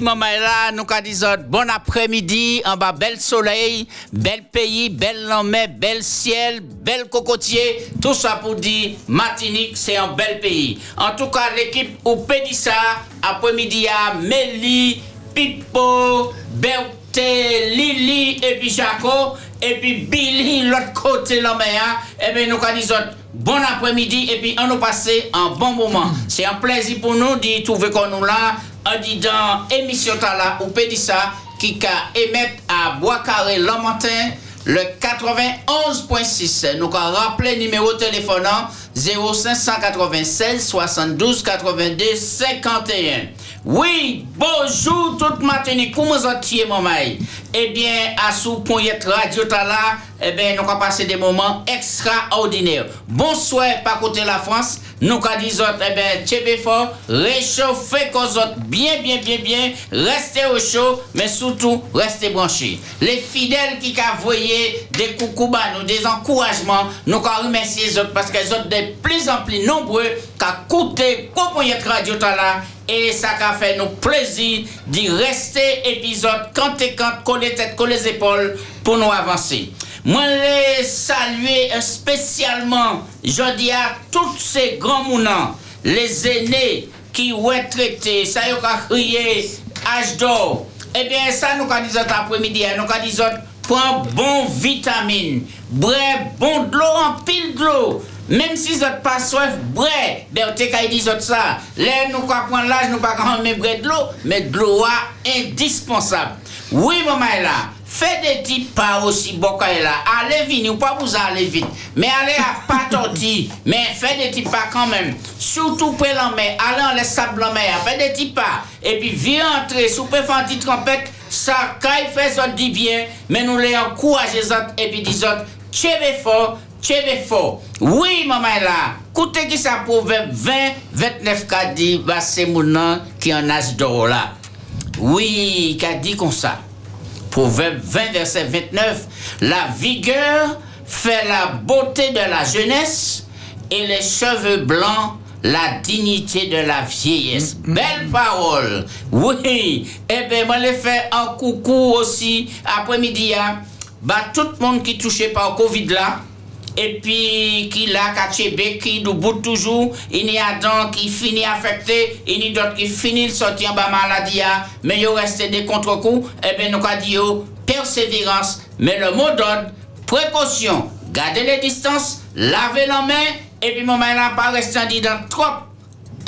Nous dit bon après-midi, en bas, bel soleil, bel pays, belle mer, bel ciel, bel cocotier, tout ça pour dire Martinique, c'est un bel pays. En tout cas, l'équipe au Pédissa, après-midi à Méli, Pipo, Berthe, Lili et puis Jaco, et puis Billy, l'autre côté la mer, et bien nous dit bon après-midi et puis on nous passer un bon moment. C'est un plaisir pour nous de trouver qu'on nous là, en disant émission là ou Pédissa qui a émettre à Bois-Carré le matin le 91.6. Nous avons rappelé numéro de téléphone 0596 72 82 51. Oui, bonjour toute matinée, comment vous êtes, maman? Eh bien, à sous point radio là, eh bien, nous avons passé des moments extraordinaires. Bonsoir, par côté la France. Nous avons dit, eh bien, tchébé fort, réchauffez autres bien, bien, bien, bien, restez au chaud, mais surtout, restez branchés. Les fidèles qui ont envoyé des coucou nous, des encouragements, nous avons remercié les autres parce qu'ils sont de plus en plus nombreux qui ont écouté Radio là et ça a fait nous plaisir d'y rester épisode quand et quand, coller tête, coller les épaules pour nous avancer. Moi, les saluer spécialement, je dis à tous ces grands mounants, les aînés qui ont traité, ça y a crié, âge d'or. Eh bien, ça, nous avons dit après-midi, hein, nous avons dit, prends bon vitamine, bref, bon de l'eau, en pile de l'eau. Même si vous n'êtes pas soif, bref, ben, vous dit ça. Là, nous, prendre l'âge, nous pas quand même de l'eau, mais de l'eau indispensable. Oui, maman est là. Faites des petits pas aussi bon là. Allez vite, ou pas vous allez vite. Mais allez à pas torti. mais faites des petits pas quand même. Surtout pour l'enmer. Allez en les sable mer. Faites des petits pas. Et puis, viens entrer. Une petite trompette, ça, quand il fait ça, dit bien. Mais nous les encourageons et puis disons, tchévé fort, tchévé fort. Oui, maman est là. Écoutez qui ça pour 20, 29 qu'a dit, bah, c'est mon qui en âge d'or là. Oui, qu'a dit comme ça. Proverbe 20, verset 29, la vigueur fait la beauté de la jeunesse et les cheveux blancs la dignité de la vieillesse. Mm, mm, Belle parole. Oui. Eh bien, moi, je fais un coucou aussi après-midi. Hein. Bah, tout le monde qui est touché par le Covid là, et puis qui l'a caché qui bout toujours, il y a donc qui finit affecté, il y a d'autres qui finissent sortir en bas maladie, hein. mais il reste des contre-coups, et eh bien nous avons dit persévérance, mais le mot d'ordre, précaution, garder les distances, laver la main, et puis moment là pas rester dans trop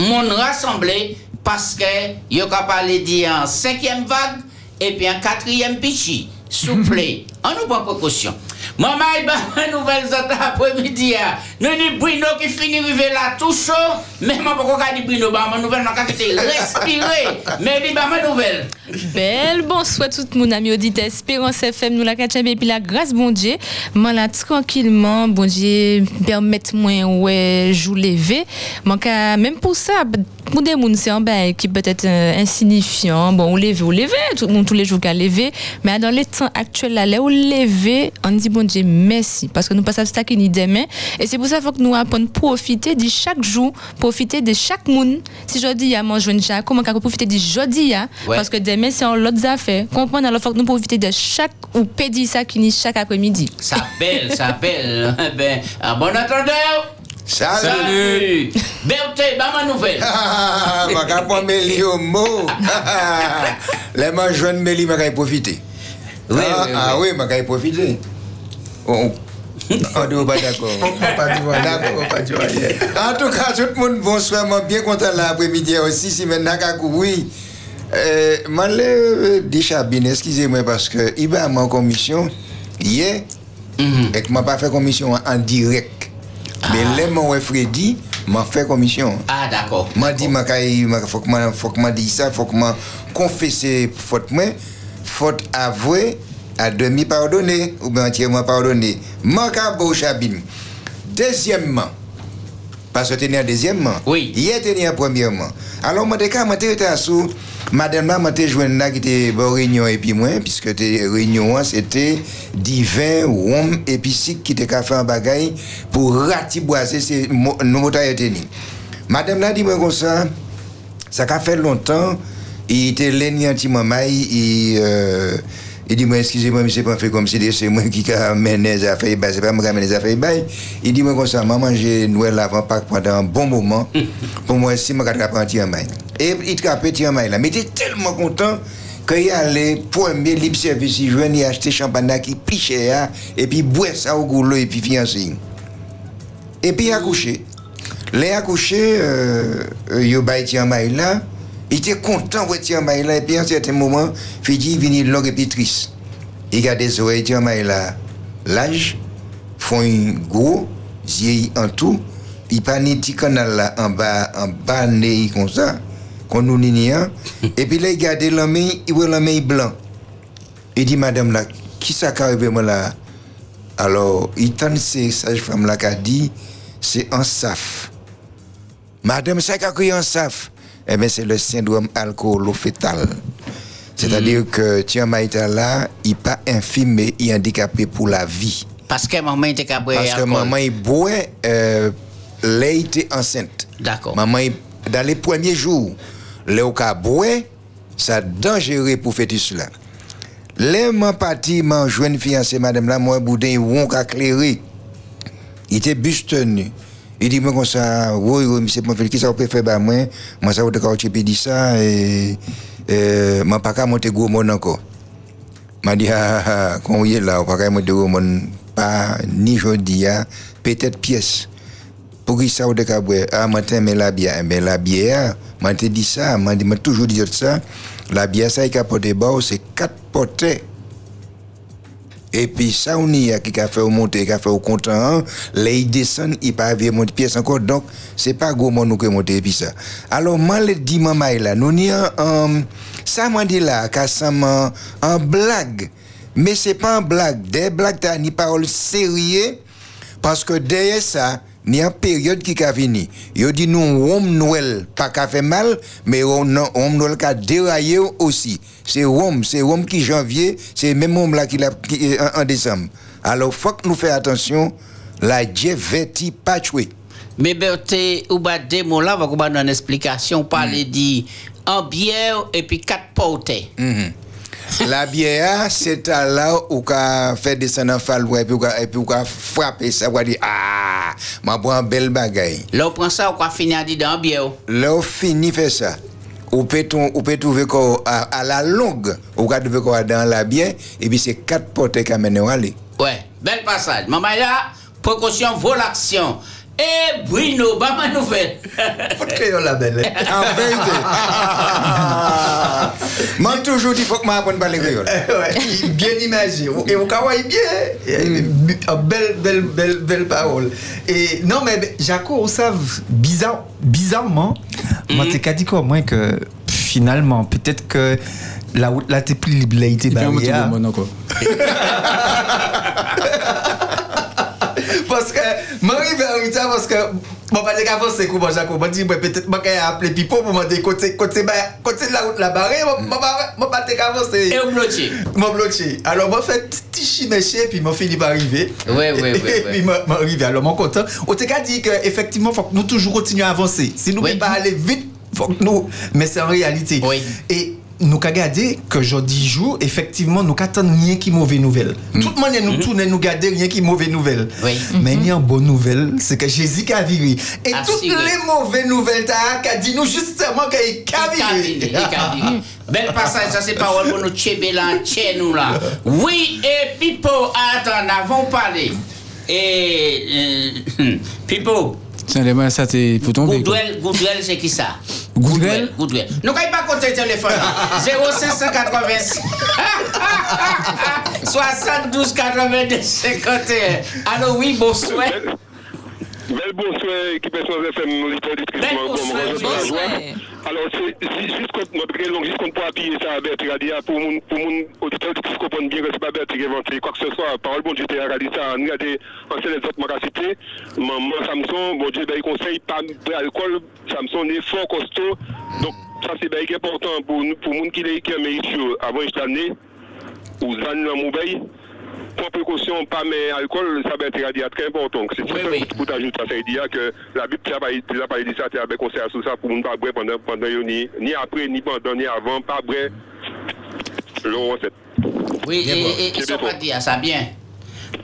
monde rassemblé, parce que il a parlé en cinquième vague, et puis en quatrième pichi. Souple, on nous prend précaution. Maman, il va nouvelle autres après-midi. Hein. Nous avons Bruno qui finit de là tout chaud. Mais je ne peux pas dire Bruno, ma nouvelle, je vais respirer. Mais il va ma nouvelle. Belle, bonsoir tout monde, ami auditeur. Espérance FM, nous la puis la grâce, bon Dieu. Moi là, tranquillement, bon Dieu, permettez-moi, ouais, je lever. Même pour ça, pour des bail qui peut être euh, insignifiant. Bon, on lève, on lève, monde tous les jours qu'à lever. Mais dans les temps actuels, là, on dit bon Dieu, merci. Parce que nous passons ça qui nous demain. Et c'est pour ça qu'il faut que nous apprenions à profiter de chaque jour, profiter de chaque monde. Si je dis à manger une chaque, comment profiter de jeudi, parce que demain, c'est en l'autre affaire. Comprendre, alors faut que nous profiter de chaque, ou pédir ça qui nous chaque après-midi. Ça belle, ça belle. ben, à bon entendeur. Salut. Salut. Berthe, bah ma nouvelle. Je vais pas Mélie au mot. Les gens jeunes je vais profiter. Oui, ah, oui, ah oui, je vais profiter. On n'est pas d'accord. En tout cas, tout le monde, bonsoir. Je suis bien content l'après-midi aussi. Si maintenant, oui. Euh, je déjà bien, excusez-moi, parce que il va en commission hier mm-hmm. et que je n'ai pas fait commission en direct. Mais ah. là, mon Freddy m'a fait commission. Ah, d'accord. M'a dit, il faut que m'a faut que m'a dit ça, faut que m'a confessé faute moi, faute avouée, à demi pardonné ou bien entièrement pardonné. Manque beau chabine. Deuxièmement, parce que tu es deuxièmement. Oui. Hier, tu es premièrement. Alors, moi, je suis sous. Madame là, moi, joué là qui était en réunion et puis moi, puisque la réunion, c'était divin, rhum et qui était fait un bagaille pour ratiboiser ces nos motards Madame là dit moi comme ça, ça a fait longtemps, Il était l'aîné anti-maman, il, euh, Il dit, moi, excusez-moi, mais c'est pas fait comme si c'est moi qui amène les affaires, bah, c'est pas moi qui amène les affaires. bah. il dit, moi, comme ça, maman, j'ai Noël avant Pâques pendant un bon moment. Pour moi, si, moi, je un tir. Et il trappe un tir là. Mais il était tellement content qu'il allait, premier libre service, il venait acheter champagne qui pichait, hein, et puis boire ça au goulot, et puis fiancé. Et puis, euh, euh, il a couché. Là, il a couché, euh, il a bâti en maille là. Il était content de tirer là, et puis à un certain moment, il vient long et triste. Il a des oreilles, tirer l'âge, font un gros, yeux en tout, il pas un petit canal en bas, en bas, né, comme ça, qu'on nous n'y et puis là, il garde main, il voit main blanc. Il dit, madame là, qui ça qui là? Alors, il tente ces sages-femmes là qui a dit, c'est un saf. Madame, ça qui a un saf? Eh bien, c'est le syndrome alcoolo-fétal. C'est-à-dire mm. que Tia Maïta là, il n'est pas infime, mais il est handicapé pour la vie. Parce que maman était Parce que maman est boit, euh, était enceinte. D'accord. Maman, dans les premiers jours, le cas boit, c'est dangereux pour tout cela. Les mon parti, mon jeune fiancé, madame là, moi, boudin, on a clairé. Il était bustenu. Il dit, moi, comme ça, oui, oui, monsieur Ponfil, qui ça peut faire, bah, moi, moi, ça, vous pas qu'à monter gros. M'a dit, ah, ah, quand vous êtes là, pas qu'à monter gros pas, ni peut-être pièce. Pour ça, vous ah, matin, mais la bière, mais la bière, m'a toujours la bière, ça, il a porté bas, c'est quatre. Et puis ça, on y a qui a fait monter, qui a fait au content, les descendent, il pas avoir monter pièce encore, donc c'est pas gros nous que monter puis ça. Alors, moi, le dit maman là, nous n'y a, um, ça m'a dit là, qu'à ça en blague. Mais c'est pas un blague. Des blagues, t'as ni parole sérieux, parce que derrière ça, il y a une période qui a fini. Il dit nous, on Noël, pas qu'à fait mal, mais on, on Noël qui a déraillé aussi. C'est Rome, c'est Rome qui janvier, c'est même Rome là qui l'a en, décembre. Alors, faut que nous fassions attention, la Dieu vêtit pas tuer. Mais Berthe, ou bas des mots là, va une explication, parler mm. dit en bière et puis quatre potes. Mm-hmm. La bière, c'est là où on fait descendre un falou et puis on frapper ça, on dire Ah, ma bois un bel bagaille. Là, on prend ça, on finit à dire dans la bière. Là, on finit faire ça. On peut, on peut trouver à, à, la longue, on peut trouver dans la bière, et puis c'est quatre portes qui amènent à aller. Ouais, bel passage. Maman, là, précaution, vaut l'action. Eh, Bruno, bah ma nouvelle. Faut créer la belle. En vérité. Moi, toujours dit, faut que m'apprenne à parler créole. Bien imagé. Et au cas bien. Mm. Belle, belle, belle, belle parole. Et non, mais Jaco, on savent, bizarre, bizarrement, moi, mm. t'es dit quoi, moi, que finalement, peut-être que la là, t'es plus libre, là, t'es barrière. que m'arrive en retard parce que bon pas dire qu'avant c'est quoi bon Jacob dit peut-être moi qu'à appeler Pipo pour me dire côté côté côté de la route la moi moi pas dire qu'avant c'est et on bloqué moi bloqué alors moi fait petit chiméché puis moi fini par arriver ouais ouais ouais et puis moi arrivé alors mon content on t'a dit que effectivement faut que nous toujours continuer à avancer si nous ne pas aller vite faut que nous mais c'est en oui. et nous avons gardé que jeudi jour, effectivement, nous n'attendons rien qui mauvais nouvelle. Mm. Toute manière, nous mm. tournons, nous garder rien qui mauvaise nouvelle. Mais il y a une bonne nouvelle, c'est que Jésus a viré. Et toutes les mauvaises nouvelles, tu as dit nous justement qu'il a viré. Bel passage, ça c'est parole pour nous tchéber là, nous là. Oui, et Pipo, attends, n'avons parlé. Et euh, Pipo. Tiens, ça c'est pour tomber. Goodwell, Goodwell c'est qui ça? Goodwell Goodwell. Nous n'avons pas compter le téléphone. 0580 72 82 51. Alors oui, bonsoir. Bel bonsoir, équipe FM, nous bonsoir, Alors, c'est juste contre notre long, juste contre pour appuyer ça, Bertrand, pour mon, pour mon auditeur qui comprenne bien que c'est pas Bertrand qui inventé quoi que ce soit. Parole, bon Dieu, t'es regardé ça, nous regardé ancien les autres cité. Maman Samson, bon Dieu, ben, il conseille pas d'alcool. Samson est fort costaud. Donc, ça, c'est bien important pour nous, pour monde qui est qui est avant cette année, ou Zan la Moubaye. Prendre précaution, pas mais alcool, ça va être très important. C'est ça pour ça, il dit que la Bible, tu as pas dit ça, tu as bien conseillé sur ça pour ne pas boire pendant, pendant, ni, ni après, ni pendant, ni avant, pas boire. L'eau, c'est. Oui, et, et, et C'est ça bon. dire ça bien.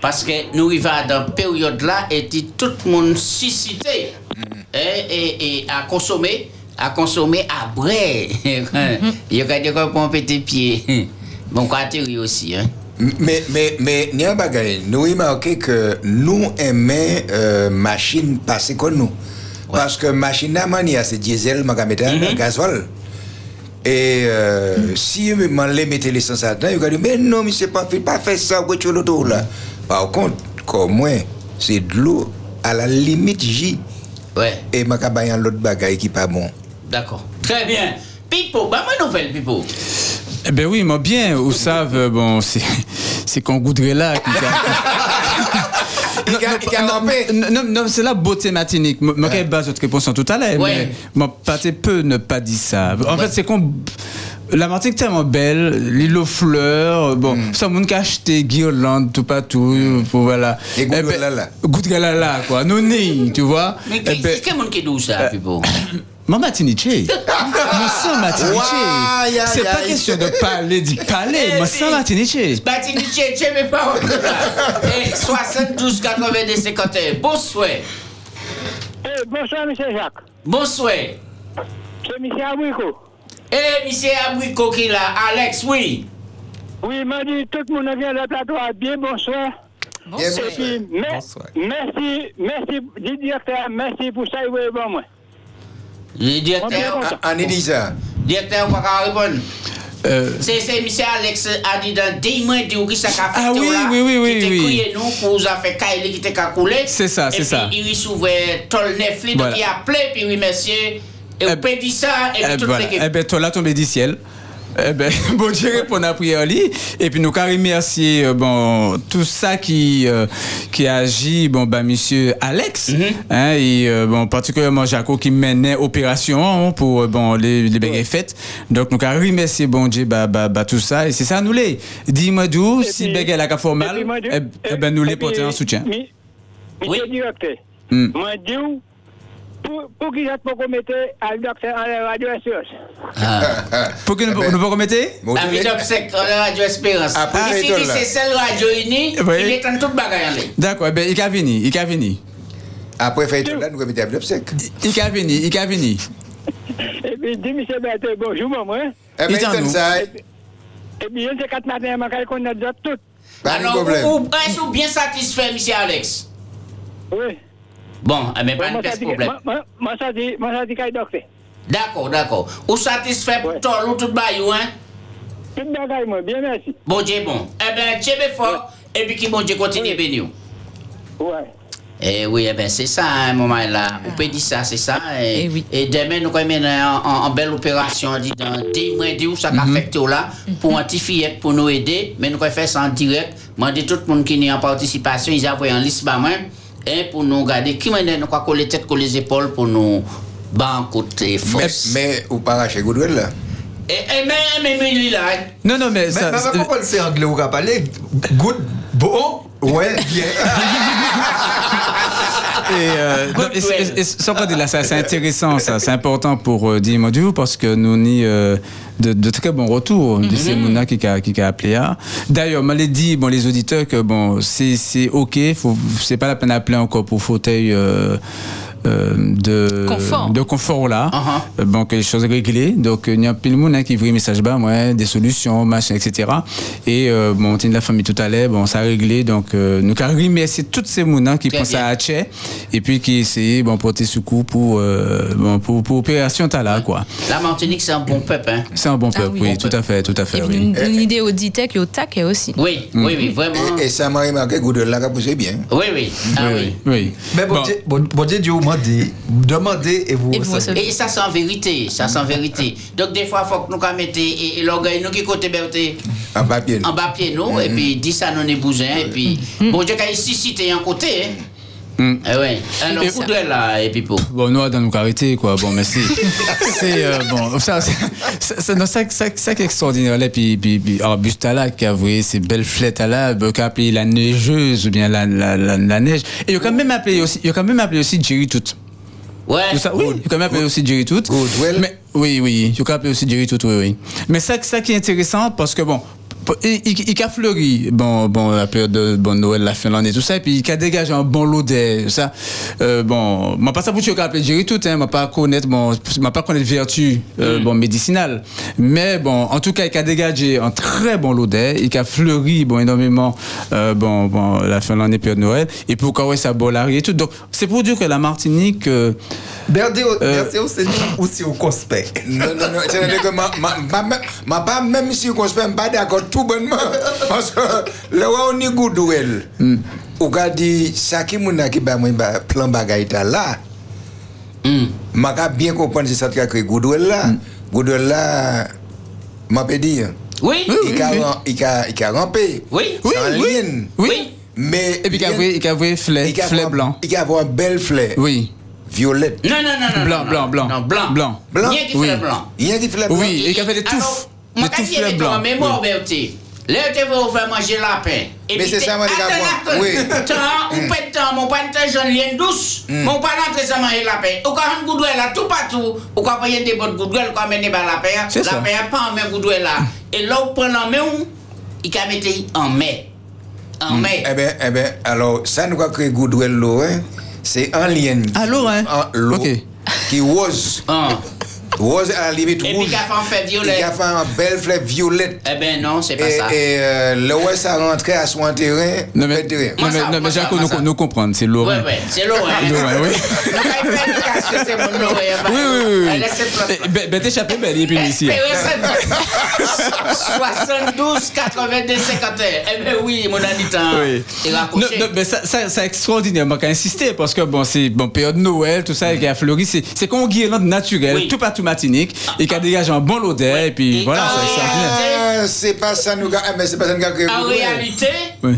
Parce que nous arrivons dans cette période-là et puis tout le monde suscité et, et, et à consommer, à consommer après. Il y a des gens qui ont pété pied. Bon, quoi aussi. Hein. Mais, mais, mais, il y a un bagage. Nous remarquons que nous aimons euh, machine passer comme nous. Parce que machine à mania, c'est diesel, magameta, gasoil. Et euh, si je les mettais l'essence là-dedans, il va dire, mais non, mais c'est pas fait, pas fait ça, tu l'auto là. Par contre, comme moi, c'est de l'eau à la limite J. Ouais, Et ma cabaye l'autre bagaille qui pas bon. d'accord. Très bien. Pipo, bah ma nouvelle, Pipo. Eh ben oui, moi bien, vous savez, bon, c'est c'est qu'on goudrait là. non, non, non, non, c'est la beauté matinique. Moi, moi, quelle base votre réponse en tout à l'heure, Ouais. mais moi, pas peu ne pas dire ça. En fait, c'est qu'on. La Martinique est tellement belle, l'île aux fleurs, bon, ça, monde qui a acheté guirlande, tout partout, pour voilà. Et Eh ben, là. quoi. Non, ni, tu vois. Mais qui qui est monde qui dit ça, Mon matiniche. Mon sang matiniche. C'est pas question de parler, parler. Eh, Mon si. sang matiniche. Baptiste Michel, tu mes paroles. Et 72 82 51. Bonsoir. Eh, bonsoir, M. Jacques. Bonsoir. C'est M. Abrico. Eh, monsieur Abrico qui là, Alex, oui. Oui, m'a dit tout le monde vient le plateau à bien bonsoir. Bien, Et puis, Bonsoir. merci, merci, directeur, merci pour ça, oui, bon, moi. Le directeur, Bonsoir. En Elisa. directeur, on va pas répondre. Euh, C'est c'est monsieur Alex a dit dans 10 mois, dit où ça a fait Ah oui, là, oui, oui, oui, qui oui. nous pour vous a fait cailler qui t'a coulé. C'est ça, Et c'est puis, ça. il s'ouvrait tol neuf, donc il a appelé, puis oui, monsieur, et Eh vous pouvez dire ça, et Eh puis toute voilà. l'équipe. Eh toi là, tombé du ciel. Eh ben, bon Dieu répond à la prière. Et puis nous carré remercier euh, bon tout ça qui euh, qui agit bon bah monsieur Alex hein, et euh, bon particulièrement Jaco qui menait opération hein, pour euh, bon les les bagages faites. Donc nous carré remercier bon Dieu bah, bah, bah tout ça et c'est ça nous les. Dis-moi d'où si bagages la Et formal puis, moi, eh, ben nous les porter en soutien. mi- Oui. Monsieur le directeur, Hmm. moi, qui j'ai pas commettre à le docteur à la radio SOS. Pour que nous Eh ben, nous pas remettre Bon, La la dit, là. c'est celle radio unie, Oui. il est en toute bagaille en ligne. D'accord, eh ben il a venu, il a venu. Après, fait tout là, nous remettons à l'obsèque. Il a venu, il a venu. Et puis, dit, monsieur Berthe, bonjour, maman. Eh Il bien, t'en satisfait, monsieur Alex? Oui. Bon, eh bien, pas Moi, de ça dit- problème. moi- moi- Moi, ça dit, moi, ça dit qu'il y a docteur. D'accord, d'accord. Vous satisfait pour Ouais. tout ou tout bayou, hein? Tout bagaille, moi, bien merci. Bon Dieu, bon. Eh bien, Dieu est fort, et puis qui bon Dieu continue à bénir. Ouais. Eh oui, eh ben c'est ça, un moment là. On peut dire ça, c'est ça. Et, Eh oui. et demain, nous allons mener en, en- belle opération, on dit, dans 10 mois, 10 où ça va affecter là, pour un petit fillette, pour nous aider. Mais nous allons faire ça en direct. Moi, dis tout le monde qui est en participation, ils envoient en liste par. Et pour nous garder, qui m'a dit, nous allons coller tête, coller les épaules pour nous bancoter Mais, force. mais, ou pas racheter Goudouel là? Et, et mais, mais, mais, lui, là, hein. Non, non, mais Mais ça. mais bon, ouais, bien. Et, euh, Good non, et- well. Ça, c'est intéressant, ça, c'est important pour euh, Dimo parce que nous ni euh, de, de très bons retours de ces mouna qui a qui a appelé à. D'ailleurs, m'a dit bon les auditeurs que bon c'est c'est ok, faut c'est pas la peine d'appeler encore pour fauteuil. Euh, euh, de Confort. de confort là. Euh, bon que les choses réglées donc euh, il y a plein de monde hein, qui voit message bas ouais, des solutions machin etc et euh, bon on tient de la famille tout à l'heure bon ça a réglé donc euh, nous avons remercier toutes ces monde hein, qui Très pensent bien. à Hatché et puis qui essayaient bon porter secours pour euh, bon pour pour opération Tala quoi la Martinique, c'est un bon peuple, hein. c'est un bon Ah peuple oui. oui, Bon tout peuple. à fait tout à fait Et oui. une, une idée auditée qui est au taquet aussi. Oui, oui, oui, vraiment. Et, et ça m'a remarqué Goudouel là, qui a poussé bien. Oui, oui. Ah oui. oui, oui. Mais bon, Bon. Dieu, bon, bon Dieu, Dieu m'a dit, demandez et vous Et vous recevez. Et ça, c'est en vérité. Ça, c'est en vérité. Donc, des fois, il faut que nous mettions et, et l'orgueil, nous qui côté berté En papier. en bas pied, nous, et puis, dit ça, nous est bousin, et puis, bon Dieu, quand il suscite un côté, hein. Mm. Eh ouais. Alors, Et- Goudouet là, et Pipo. Bon, nous, dans nous arrêter, quoi. Bon, mais c'est. c'est. euh, bon, ça, c'est- c'est c'est- non, ça, ça, ça qui est extraordinaire, là. Puis, puis, puis Arbusta, là, qui a voué ces belles flettes, là, ben, qui a appelé la neigeuse, ou bien la, la, la, la neige. Et il a quand même appelé aussi, il a quand même appelé aussi Jerry Tout. Ouais. Ça, oui, il a quand même appelé aussi Jerry Tout. Goodwill. Mais, oui, oui, il a appelé aussi Jerry Tout, oui, oui. Mais ça, ça qui est intéressant, parce que bon, il, a fleuri, bon, bon, la période de bon, Noël, la Finlande et tout ça, et puis il a dégagé un bon lot de ça. Euh, bon, moi, pas ça pour tu appelé Jerry tout, hein, moi pas connaître, bon, moi pas connaître vertu, euh, bon, médicinale. Mais bon, en tout cas, il a dégagé un très bon lot d'air, il a fleuri, bon, énormément, euh, bon, bon, la Finlande et période de Noël, et puis au ouais, ça bolari et tout. Donc, c'est pour dire que la Martinique, euh, Euh, c'est nous aussi au conspect. Non, non, non, c'est-à-dire que ma, ma, ma, ma, ma pas même si se fait pas d'accord tout bonnement. Parce que où on est goodwill, ou ka dit, ça qui m'a qui ba moi ba plan bagay ta là, Hmm. m'a ka bien comprendre c'est ça qui a créé goodwill là. Goodwill là, m'a peut dire, Oui. il a il a il a rampé. Oui. Oui, oui. oui. Mais Et puis il a avoué fleur, fleur blanc. Il a un bel fleur. Oui. Violette. Non, non, non, non. Blanc, non, blanc, non. blanc. Blanc. Blanc. Blanc. Qui Oui. fait blanc. Il y a qui fleur blanc. Oui, et qui a fait des touffes. Alors, Des Moi, touffes quand il fleurs est en blancs. mémoire, Bertie. Là, tu vas vous faire manger lapin. Et Mais puis c'est t'es- ça, moi, les gars, Attends, moi. attends. Oui. Temps, ou pas de temps, mon pas de ça manger lapin. Ou quand un goudouet là, tout partout. Ou quand il y a des bonnes goudouets, quand amener par lapin. C'est ça. Lapin pas en main goudouet là. Et là, on prend en main, il a mis en mai. En mai. Eh bien, eh ben, alors, ça nous a créé Goodwill l'eau, hein? C'est en lien. Ah, l'eau, hein? En l'eau. Ok. Rose. À la limite Et puis rouge. qu'il a fait en fait Et violet. qui a fait un belle fleur violette. Eh ben non, c'est pas Et, ça. et euh, le ouais, ça rentrait à son terrain. Non, mais, terrain. non, mais, non, mais Jacques, nous, nous comprendre, c'est Laurent. Ouais, ouais, c'est l'eau. Laurent, oui. Donc, il fait une casse que c'est mon hein. Oui, oui, oui. Elle laisse place. Eh, Ben, ben t'échappes, ben, et puis ici. Eh, ouais, c'est- 72, 82, 51. Eh ben oui, mon habitant. Oui. Il a Non, accouché. non, mais ça, ça, ça extraordinairement qu'à insister parce que bon, c'est bon période Noël, tout ça, et qui a fleuri, c'est c'est comme une guirlande naturelle, Oui. tout partout Martinique, et qui a dégagé un bon l'odeur, et puis Et voilà, ça, Ah, c'est pas ça nous a. Ah, mais c'est pas ça a En réalité,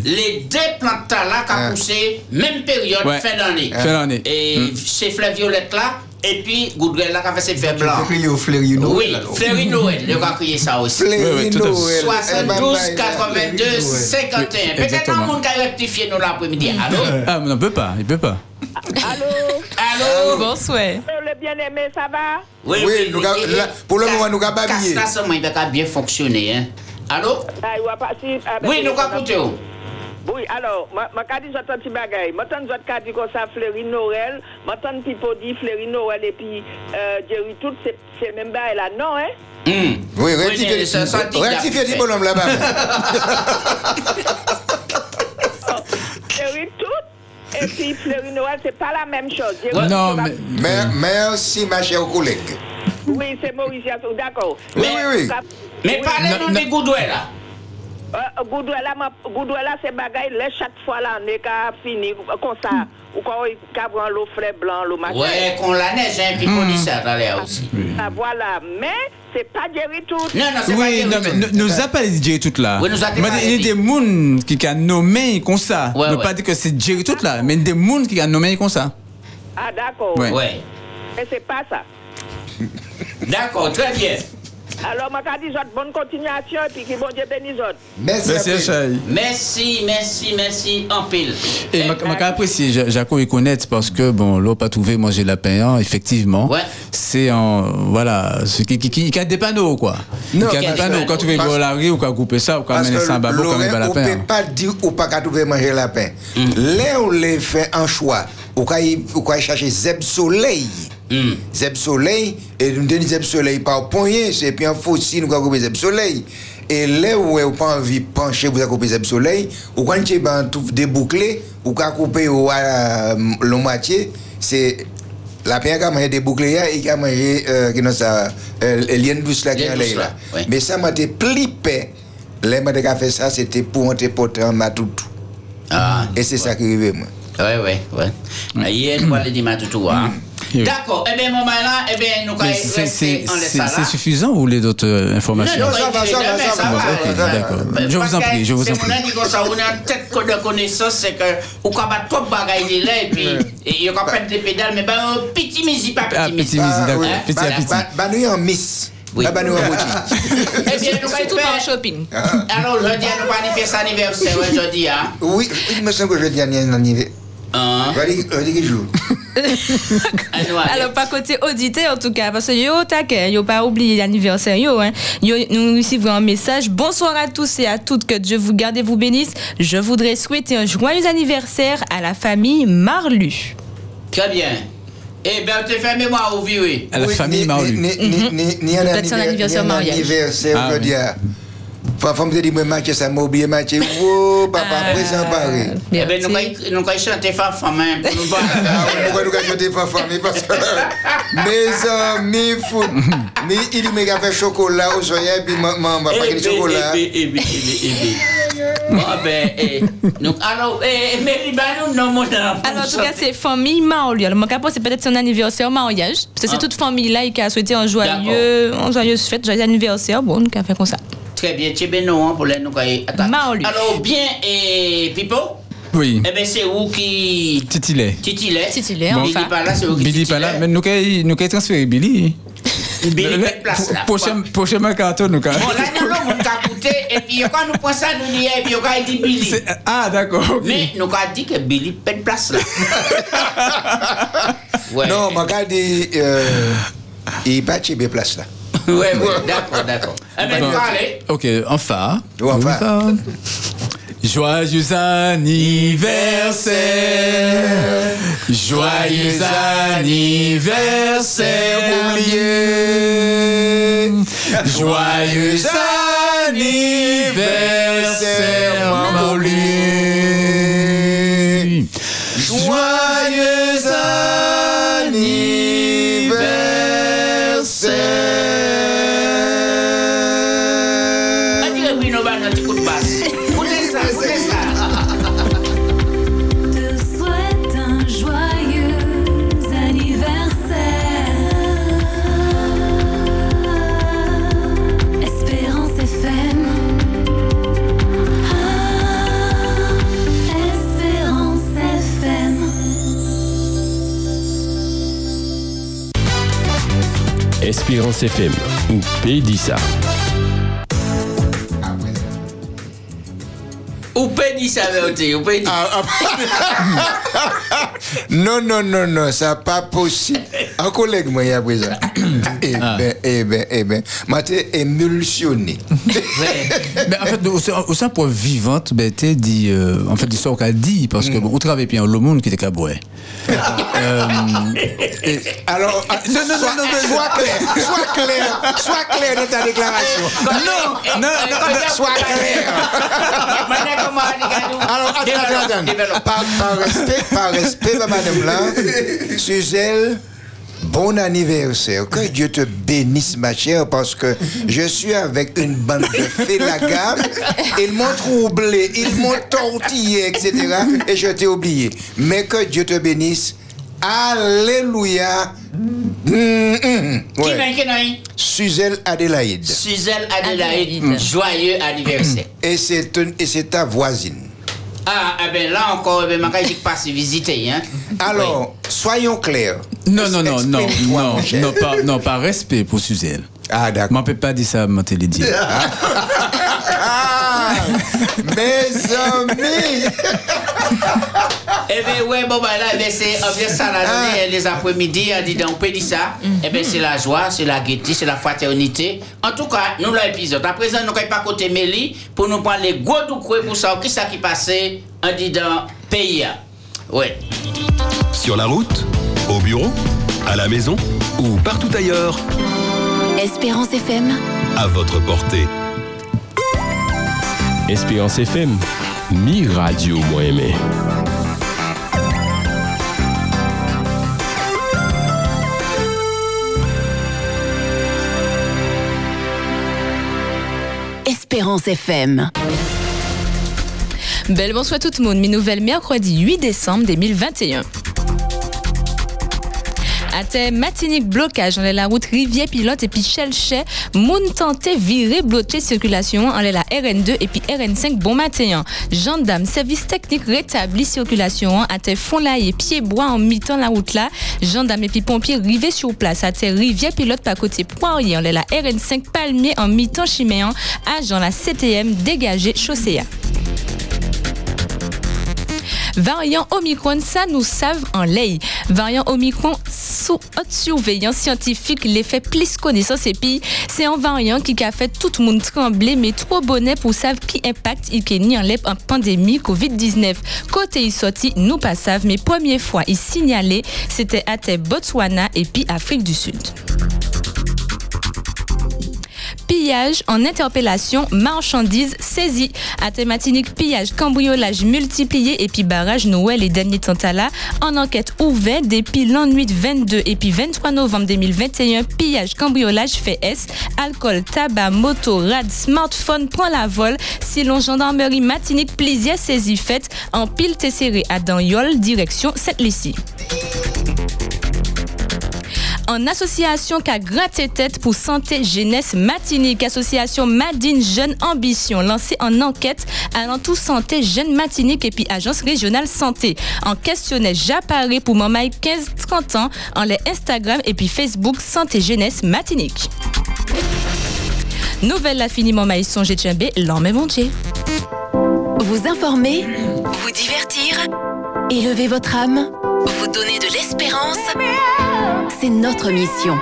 les deux plantes là qui Ah. ont poussé, même période, fin d'année. Fin d'année. Et Mm. ces fleurs violettes là, et puis Goudrel là qui a fait ses fleurs blancs. Crié au fleuri Noël, Oui. Fleury Noël, il a crié ça aussi. Fait. Noël. 72, Eh, ben, 82, ben, 51. Oui, Peut-être un monde qui a rectifié nous l'après-midi. Allô? Ah, mais on peut pas, il peut pas. Allô Allô? Bonsoir. Le bien-aimé, ça va? Oui, Oui, nous pour le moment, nous babiller. casse là seulement, il va bien fonctionner. Hein. Allô? Ah, ah, ben, Oui, nous avons écouté. Oui, alors, ma ma ka di zot un petit bagay. M'entend zot ka di kon sa Fleury Noël, m'entend Pipo di Fleury Noël et puis euh, Jerry tout, c'est même bail là, non, hein? Hum. Oui, rectifiez ça- ça du bonhomme là-bas. Jerry tout, et puis Fleury Noël, c'est pas la même chose. Ouais. Non, mais. pas- Mais- Merci, ma chère collègue. Oui, c'est Maurice Yassou, d'accord. Oui, oui, oui. Mais Oui. parlez-nous des goudouets là. Euh, là, Goudoué là, c'est bagay, là, chaque fois l'année qu'a fini, comme ça, ou quand il prend l'eau frais blanc, l'eau machin. Ouais, qu'on la neige, hein, puis qu'on dit ça dans l'air aussi. Ah, voilà, mais c'est pas Jerry tout. Non, non, c'est pas Oui, non, mais nous- nous a pas les DJ toutes là. Oui, nous a Mais pas Il y a des gens qui ont nommé comme ça. Ouais, ne ouais. pas dire que c'est Jerry toutes là, mais des gens qui ont nommé comme ça. Ah, d'accord. Ouais. Ouais. Mais c'est pas ça. D'accord, très bien. Alors, ma dit autres, bonne continuation et puis que bon Dieu bénisse autres. Merci. Merci. Merci, merci, merci, en pile. Et apprécié, Ja- Jaco, il connaît parce que, bon, l'eau pas trouvé manger lapin, hein, effectivement. Ouais. C'est en, voilà, ce qui, qui, qui, qui a des panneaux, quoi. Non, qui a des des panneaux. Quand panneaux. tu veux voir la rue, ou quand couper ça, ou quand amener ça en babo, quand même Lorrain, on lapin. ne hein. peut pas dire ou pas qu'à trouver manger lapin. Là, on les fait un choix. Ou quand il ou quand il chercher Zeb Soleil. Hum. Zeb Soleil, et nous donnons Zeb Soleil par point, c'est puis un fossile, nous avons coupé Zeb Soleil. Et là où vous pas envie de pencher, vous avez coupé Zeb Soleil, ou quand vous avez tout débouclé, ou quand vous coupé au euh, le moitié, c'est la pierre qui a mangé débouclé là, et qui a mangé, euh, qui ça, euh, lien douce là qui là. là, oui. Mais ça m'a été plié. Les m'a fait ça, c'était pour un porter en matoutou. Ah, Et c'est ça qui est arrivé, moi. ouais, ouais, ouais. Hier, nous allons dire ma toutou, hein. Oui. D'accord. Eh bien, moment là, eh bien, nous allons c'est- rester c'est en c'est- c'est suffisant ou les autres euh, informations? Non, non, ça va, il ça va, ça va, euh, d'accord. euh, Je vous en prie, je vous en C'est prie. mon ami comme ça, on a une tête de connaissance, c'est que, ou qu'on va trop bagailler là, et puis, et il y a pète des pédales, mais ben, un petit misi, pas Ah, petit petit misi. misi, d'accord. hein, Petit à petit. Bah, bah, nous en miss. Oui. Bah, nous en boutique. Eh bien, nous Surtout allons dans le faire. shopping. Alors, aujourd'hui, nous allons faire son anniversaire, aujourd'hui, hein. Oui, il me semble que je dis un anniversaire. Hein? Ah, allons. Alors, pas côté audité en tout cas, parce que yo, taquet, yo pas oublié l'anniversaire, yo, hein. Yo, nous recevons un message. Bonsoir à tous et à toutes, que Dieu vous garde et vous bénisse. Je voudrais souhaiter un joyeux anniversaire à la famille Marlu. Très bien. Eh bien, tu fais mémoire vieux, oui. À la Oui, famille ni- Marlu. Ni, ni, ni, ni son anniversaire. anniversaire ni un mariage. anniversaire, Ah, je me dire, allons nous allons chanter femme, hein, pour nous voir. Ah ouais, pourquoi nous avons chanté Fafa Mais parce que mes amis foot, mais il m'a fait chocolat au soya et puis maman m'a pas Eh de bien, chocolat. eh bien, eh bien, eh bien, eh bien. Bon, ben, eh, donc, alors, eh, mais, ben, nous, non, mon. Alors, en tout cas, c'est famille. Alors, mon capot, c'est peut-être son anniversaire mariage. Parce que c'est Ah. toute famille là qui a souhaité un joyeux, un joyeuse fête, joyeux anniversaire. Bon, nous, a fait comme ça. Très bien, tu es bien non, hein, pour les nous. Alors, bien, et Pipo, Oui. eh bien, c'est où qui Titilé. titillait Titulaire, Billy enfin. pas là, c'est où qui Billy pas là, titillait mais nous avons nous avons transféré Billy. Billy, Le- quelle place là Prochain prochain mercato, nous avons. Bon, là, nous, t'a coûté, et puis, quand nous prenons ça, nous disons, et puis, on a dit Billy. Ah, d'accord. Mais nous avons dit que Billy pète place là? ouais. Non, m'a dit, euh, il pas chez mes places là. Ouais, ouais, d'accord, d'accord. Allons. Ok, enfin. Ouais, enfin. Joyeux anniversaire, joyeux anniversaire, oublié. Joyeux anniversaire, Mauli. Joyeux anniversaire. Espérance FM ou Pédissa. Ou Verté, ou dire. Ah, ah. non, non, non, non, ça pas possible. Un collègue, moi, il y a présent. Eh ben, eh ben, eh ben, m'a été émulsionné. Mais en fait, au, au sein pour vivante, ben, t'es dit, euh, en fait, l'histoire qu'elle dit, parce que bon, on travaille bien le monde qui était caboué. euh, Alors, ah, Non, non, sois, non, non, non. sois clair, sois clair, sois clair dans ta déclaration. Non, non, Sois clair. Alors, attends. Par, par respect, par respect, ma madame là, Suzelle, bon anniversaire. Que Dieu te bénisse, ma chère, parce que je suis avec une bande de félagas. Ils m'ont troublé, ils m'ont tortillé, etc. Et je t'ai oublié. Mais que Dieu te bénisse. Alléluia. Hum, Qui ouais. n'a, qui Suzelle Adélaïde. Suzelle Adélaïde, Adélaïde. joyeux anniversaire. Et c'est un- et c'est ta voisine. Ah, eh bien là encore, eh bien, je passe visiter, hein. Alors, soyons clairs. non, non, non, non, non, non, pas, non, pas respect pour Suzelle. Ah, d'accord. M'en peut pas dire ça, m'en le dire. Ah, mes amis. Eh bien, ouais, bon, bah là, eh bien, c'est on vient ça la journée, les après-midi, on dit, on peut dire ça. Eh bien, c'est la joie, c'est la gaieté, c'est la fraternité. En tout cas, nous, l'épisode. À présent, nous n'avons pas côté Méli pour nous prendre les gros du coup pour savoir qui ça qui passait, on dit dans le pays. Ouais. Sur la route, au bureau, à la maison ou partout ailleurs, Espérance FM. à votre portée. Espérance FM, mi radio moins aimé. Espérance FM. Belle bonsoir tout le monde. Mes nouvelles mercredi 8 décembre 2021. À tes matinique blocage, on est la route Rivière Pilote et puis Chelchet, moun tenté virer bloquer circulation, on est la RN2 et puis RN5 bon matin. Gendarme, service technique rétabli circulation, à tes fonds là et pied bois en mi-temps la route là. Gendarme et puis pompiers rivés sur place, à tes Rivière Pilote par côté Poirier, on est la RN5 Palmier en mi-temps chiméen, agent la CTM dégagé chaussée. Variant Omicron, ça nous savent en lait. Variant Omicron, sous haute surveillance scientifique, l'effet plus connaissance et puis c'est un variant qui a fait tout le monde trembler, mais trop bonnet pour savoir qui impact il en lait en pandémie Covid-19. Côté il sorti, nous pas savent, mais première fois il signalé, c'était à Botswana et puis Afrique du Sud pillage en interpellation, marchandises saisies. À thématique pillage, cambriolage multiplié et puis barrage Noël et dernier là, en enquête ouverte depuis l'ennui 22 et puis 23 novembre 2021, pillage, cambriolage fait S, alcool, tabac, moto, rad, smartphone prend la vol, selon gendarmerie Matinique plaisir saisi fait en pile tesseré à Danyol, direction cette lycée en association qu'a gratté tête pour santé jeunesse matinique, association Madine Jeune Ambition, lancée en enquête allant tout santé jeune matinique et puis agence régionale santé. En questionnaire j'apparais pour Mamaï 15-30 ans en les Instagram et puis Facebook santé jeunesse matinique. Nouvelle la fini Mamaï songe tchambé, l'homme mon Dieu. Vous informer, vous divertir, élever votre âme, vous donner de l'espérance. C'est notre mission.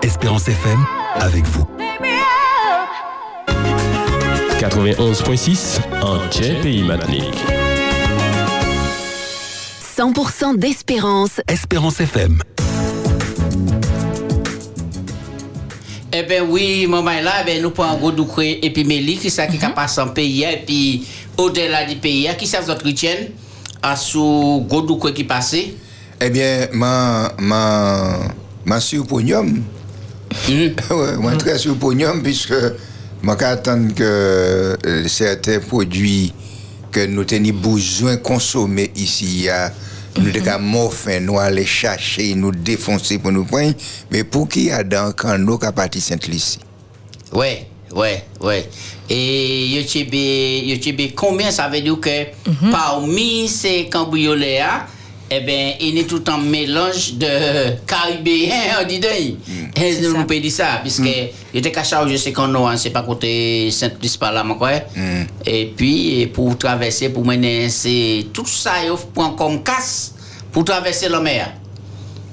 Espérance FM, avec vous. 91.6 en pays Matinique. 100% d'espérance. Espérance FM. Eh bien oui, moment là, eh ben, nous prenons Godoukré et puis Méli, qui ça qui a passé en pays, et puis au-delà du pays, qui ça votre retienne à sous Godoukré qui passait? Eh bien, ma, ma, ma surponium, ouais, moi très surponium, puisque moi j'attends que euh, certains produits que nous avons besoin de consommer ici, à nous devons morfin, nous aller chercher, nous défoncer pour nous prendre, mais pour qui a dans qui a parti Sainte-Lucie? Ouais, ouais, ouais. Et Yochebe, combien ça veut dire que parmi ces cambriolés là, eh bien, il est tout un mélange de caribéens, on dit d'ailleurs. Et nous nous peut dire ça, puisque il était caché je sais qu'on a, c'est pas côté Saint-Luce par là, quoi. Et puis, et pour traverser, pour mener, c'est tout ça, il prend comme casse pour traverser la mer.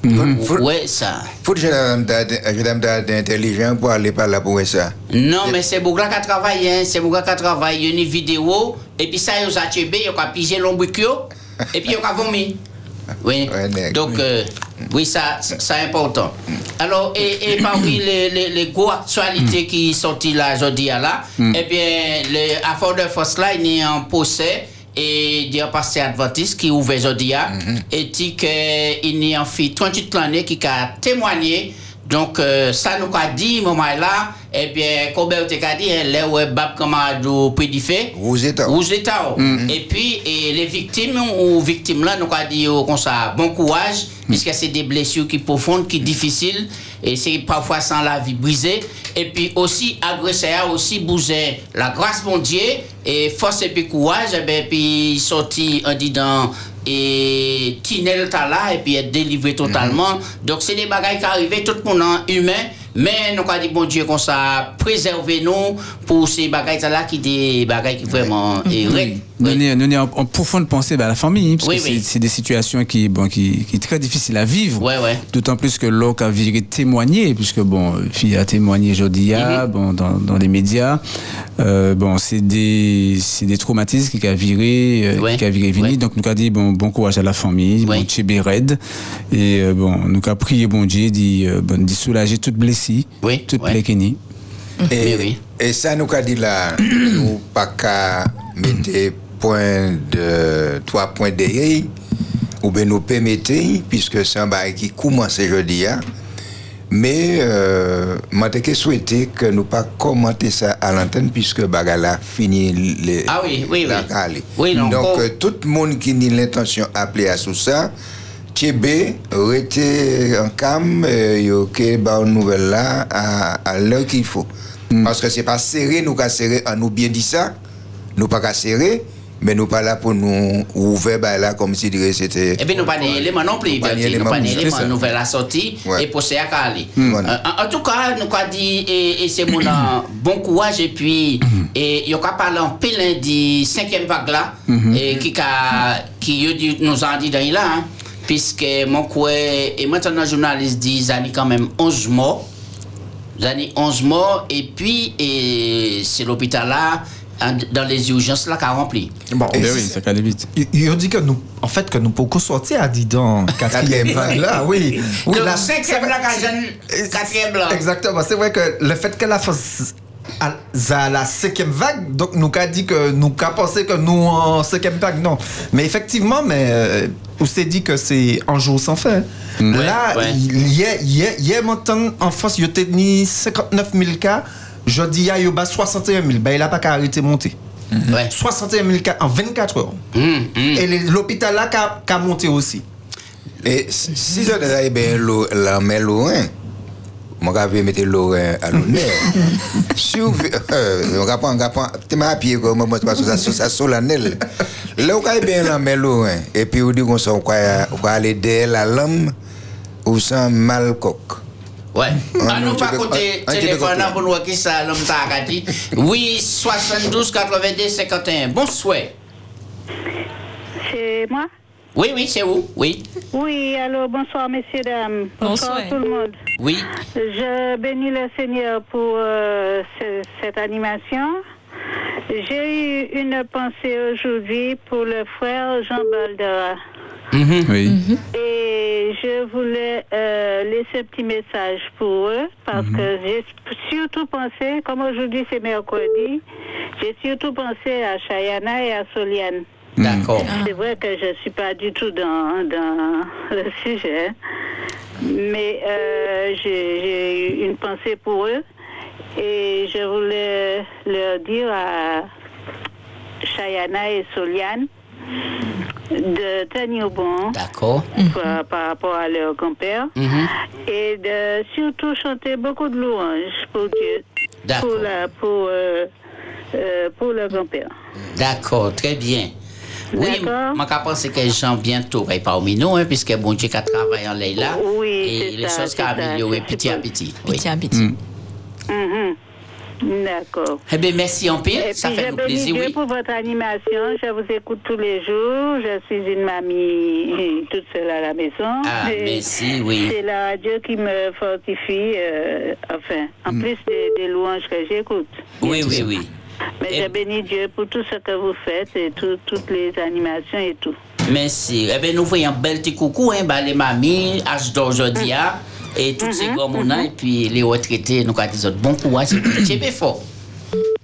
Ouais, ça. Faut que je suis intelligent pour aller par là pour ça. Non, mais c'est beaucoup qui travaille, hein. c'est beaucoup qui travaille. Il y a une vidéo, et puis ça, il y a y a pigé l'ombricule, et puis il y a vomi. Oui. Donc, euh, oui, ça, c'est important. Alors, et, et parmi les, les, les grosses actualités qui sont là aujourd'hui, là, eh bien, le affaire de force là, il y a un procès et il y a un pasteur adventiste qui ouvert aujourd'hui, et dit qu'il y a un fille 38 l'année qui a témoigné. Donc, euh, ça nous a dit, moment là, eh bien, comme on t'a dit, là où Bab Kamadou État. Rouge État. Et puis, et les victimes ou victimes là, nous a dit, oh, comme ça, bon courage, puisque c'est des blessures qui profondes, qui difficiles, et c'est parfois sans la vie brisée. Et puis aussi, agresseur aussi bousé la grâce mon Dieu, et force et puis courage, et bien, puis sorti en disant, et Tinel ta là, et puis être délivré totalement. Donc, c'est des bagages qui arrivent, tout le monde est humain, mais nous avons dit, bon Dieu, comme ça, préservez-nous pour ces bagages là qui des bagages qui vraiment est vrai. Nous sommes nous, en, en profonde pensée à la famille, parce Oui, que oui. c'est- des situations qui, bon, qui, qui est très difficiles à vivre. Ouais, ouais. D'autant plus que l'OC a viré témoigner, puisque bon, puis a témoigné aujourd'hui, Mhm. bon, dans, dans les médias. Euh, bon, c'est des, des traumatismes qui a viré, euh, Ouais, qui a viré vini. ouais. Donc, nous avons dit, bon, bon courage à la famille, bon, tchébé raide. Et, euh, bon, nous avons prié, bon Dieu, dit, euh, bon, dit soulager toute blessée, Oui, toute ouais. plaie Et, et ça nous a dit là, nous pas qu'à mettre point de trois points derrière, ou bien nous permettez, puisque c'est un bail qui commence aujourd'hui, hein. mais euh, moi j'ai souhaité que nous pas commenter ça à l'antenne, puisque bagala fini les, Ah oui, oui, la oui. Oui, non, Donc oh. euh, tout le monde qui a l'intention d'appeler à tout ça, Tchébé était en cam, euh, yo que ba une nouvelle là à, à l'heure qu'il faut. Parce que c'est pas serré, nous qu'à serrer, on nous bien dit ça, nous pas qu'à serrer, mais nous pas là pour nous ouvrir bah, là comme si c'était. Et puis nous pas d'éléments non plus, nous pas c'est ça. nous faisons la sortie Ouais. et pour ça à aller. Voilà. Euh, en, en tout cas, nous avons dit, et, et c'est mon euh, bon courage, et puis, et il y a parlé en pile du cinquième vague là, et qui, a, qui yo dit- nous a dit dans là, hein, puisque mon coin, et maintenant, journaliste dit, il y a quand même 11 morts. Il y a 11 morts, et puis, et c'est l'hôpital là, dans les urgences là, qui a rempli. Bon, Ben oui, ça calait vite. Il, il dit que nous, en fait, que nous pouvons sortir à dit dans quatrième Quatrième vague là, oui. oui Donc, la- cinquième là, jeune- quatrième là. Exactement. C'est vrai que le fait qu'elle a fait à, la cinquième vague, donc nous qu'a dit que nous qu'a pensé que nous en cinquième vague, non. Mais effectivement, mais euh, on s'est dit que c'est un jour sans fin. Là, ouais. il y a, il y a, il y a maintenant en France, il y a tenu 59 000 cas. Je dis, il y a 61 000. Ben, il n'a pas qu'à arrêter de monter. Ouais. 61 000 cas en 24 heures. Hum, hum. Et l'hôpital là qu'a qu'a monté aussi. Et si devait bien l'eau- la mer Lorrain, mon gars veut mettre Lorrain à l'honneur. Si vous, euh, on va prendre, on va prendre, tu m'as appuyé comme moi, parce que ça, solennel. Là, on va bien la mer Lorrain, et puis on dit qu'on s'en va aller derrière la lame, ou sans malcoque. Ouais. À nous non, pas tu peux- côté tu peux téléphone côté. pour nous voir qui ça l'homme t'a dit. Oui, 72 82 51. Bonsoir. C'est moi? Oui, oui, c'est où Oui. Oui, alors bonsoir messieurs, dames. Bonsoir. tout le monde. Oui. Je bénis le Seigneur pour euh, ce- cette animation. J'ai eu une pensée aujourd'hui pour le frère Jean Baldera. Oui. Et je voulais euh, laisser un petit message pour eux parce que j'ai surtout pensé, comme aujourd'hui c'est mercredi, j'ai surtout pensé à Chayana et à Soliane. D'accord. C'est vrai que je ne suis pas du tout dans, dans le sujet, mais euh, j'ai j'ai eu une pensée pour eux et je voulais leur dire à Chayana et Soliane de tenir bon D'accord. par, par rapport à leur grand-père Mhm. et de surtout chanter beaucoup de louanges pour Dieu, pour, la, pour, euh, euh, pour le grand-père. D'accord, très bien. Oui, D'accord. je pense que Jean bientôt va parmi nous, hein, puisque bon Dieu qui travaille en là. Oui, Et les ça, choses qui je petit à petit. Oui. Petit à petit. D'accord. Eh bien, merci en pile. Et Ça puis, fait je plaisir, Dieu oui. pour votre animation. Je vous écoute tous les jours. Je suis une mamie toute seule à la maison. Ah, Et merci, oui. C'est la radio qui me fortifie, euh, enfin, en plus des, des louanges que j'écoute. Oui, oui, oui. Mais Et- je bénis Dieu pour tout ce que vous faites et tout- toutes les animations et tout. Merci. Eh bien, nous voyons un bel petit coucou, hein, bah, les mamies, âge d'aujourd'hui, hein, et tous ces grands mounins, et puis les retraités, nous avons dit bon courage, tiens, fort.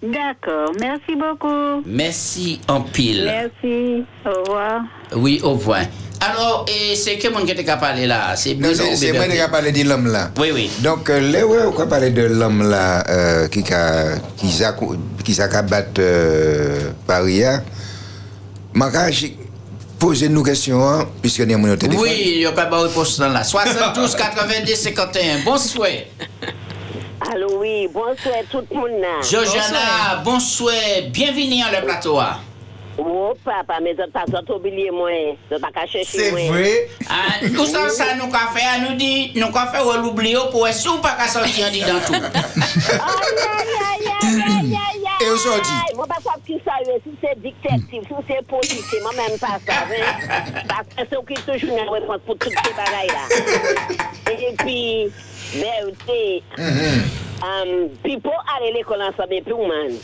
D'accord. Merci beaucoup. Merci en pile. Merci. Au revoir. Oui, au revoir. Alors, et c'est quel monde qui t'a parlé là? C'est c'est c'est moi qui a parlé de l'homme là. Oui, oui. Donc, euh, là, ouais, on va parler de l'homme là euh, qui a qui s'est qui s'est battu euh, Paria. Maka, j'ai posé une question, hein, puisque nous avons mon téléphone. Oui, il n'y a pas de réponse dans là. 72 82 51. Bonsoir. Allô, oui, bonsoir tout le monde. là. Georgiana, bonsoir. Bienvenue à le plateau. Ou papa, me zot pa zot obilye mwen, zot pa ka cheche mwen. Se vwe? Ah, tout san sa nou ka fe, an nou di, nou ka fe ou l'oubliyo pou e sou pa ka soti an di dan tou. E ou soti? Mwen pa sop ki sa yo, sou se diktatif, sou se politif, mwen men pa sa ve. Bakse sou ki toujou nan repons pou tout se bagay la. E pi, be ou te, pi pou ale le kolan sa be pou man.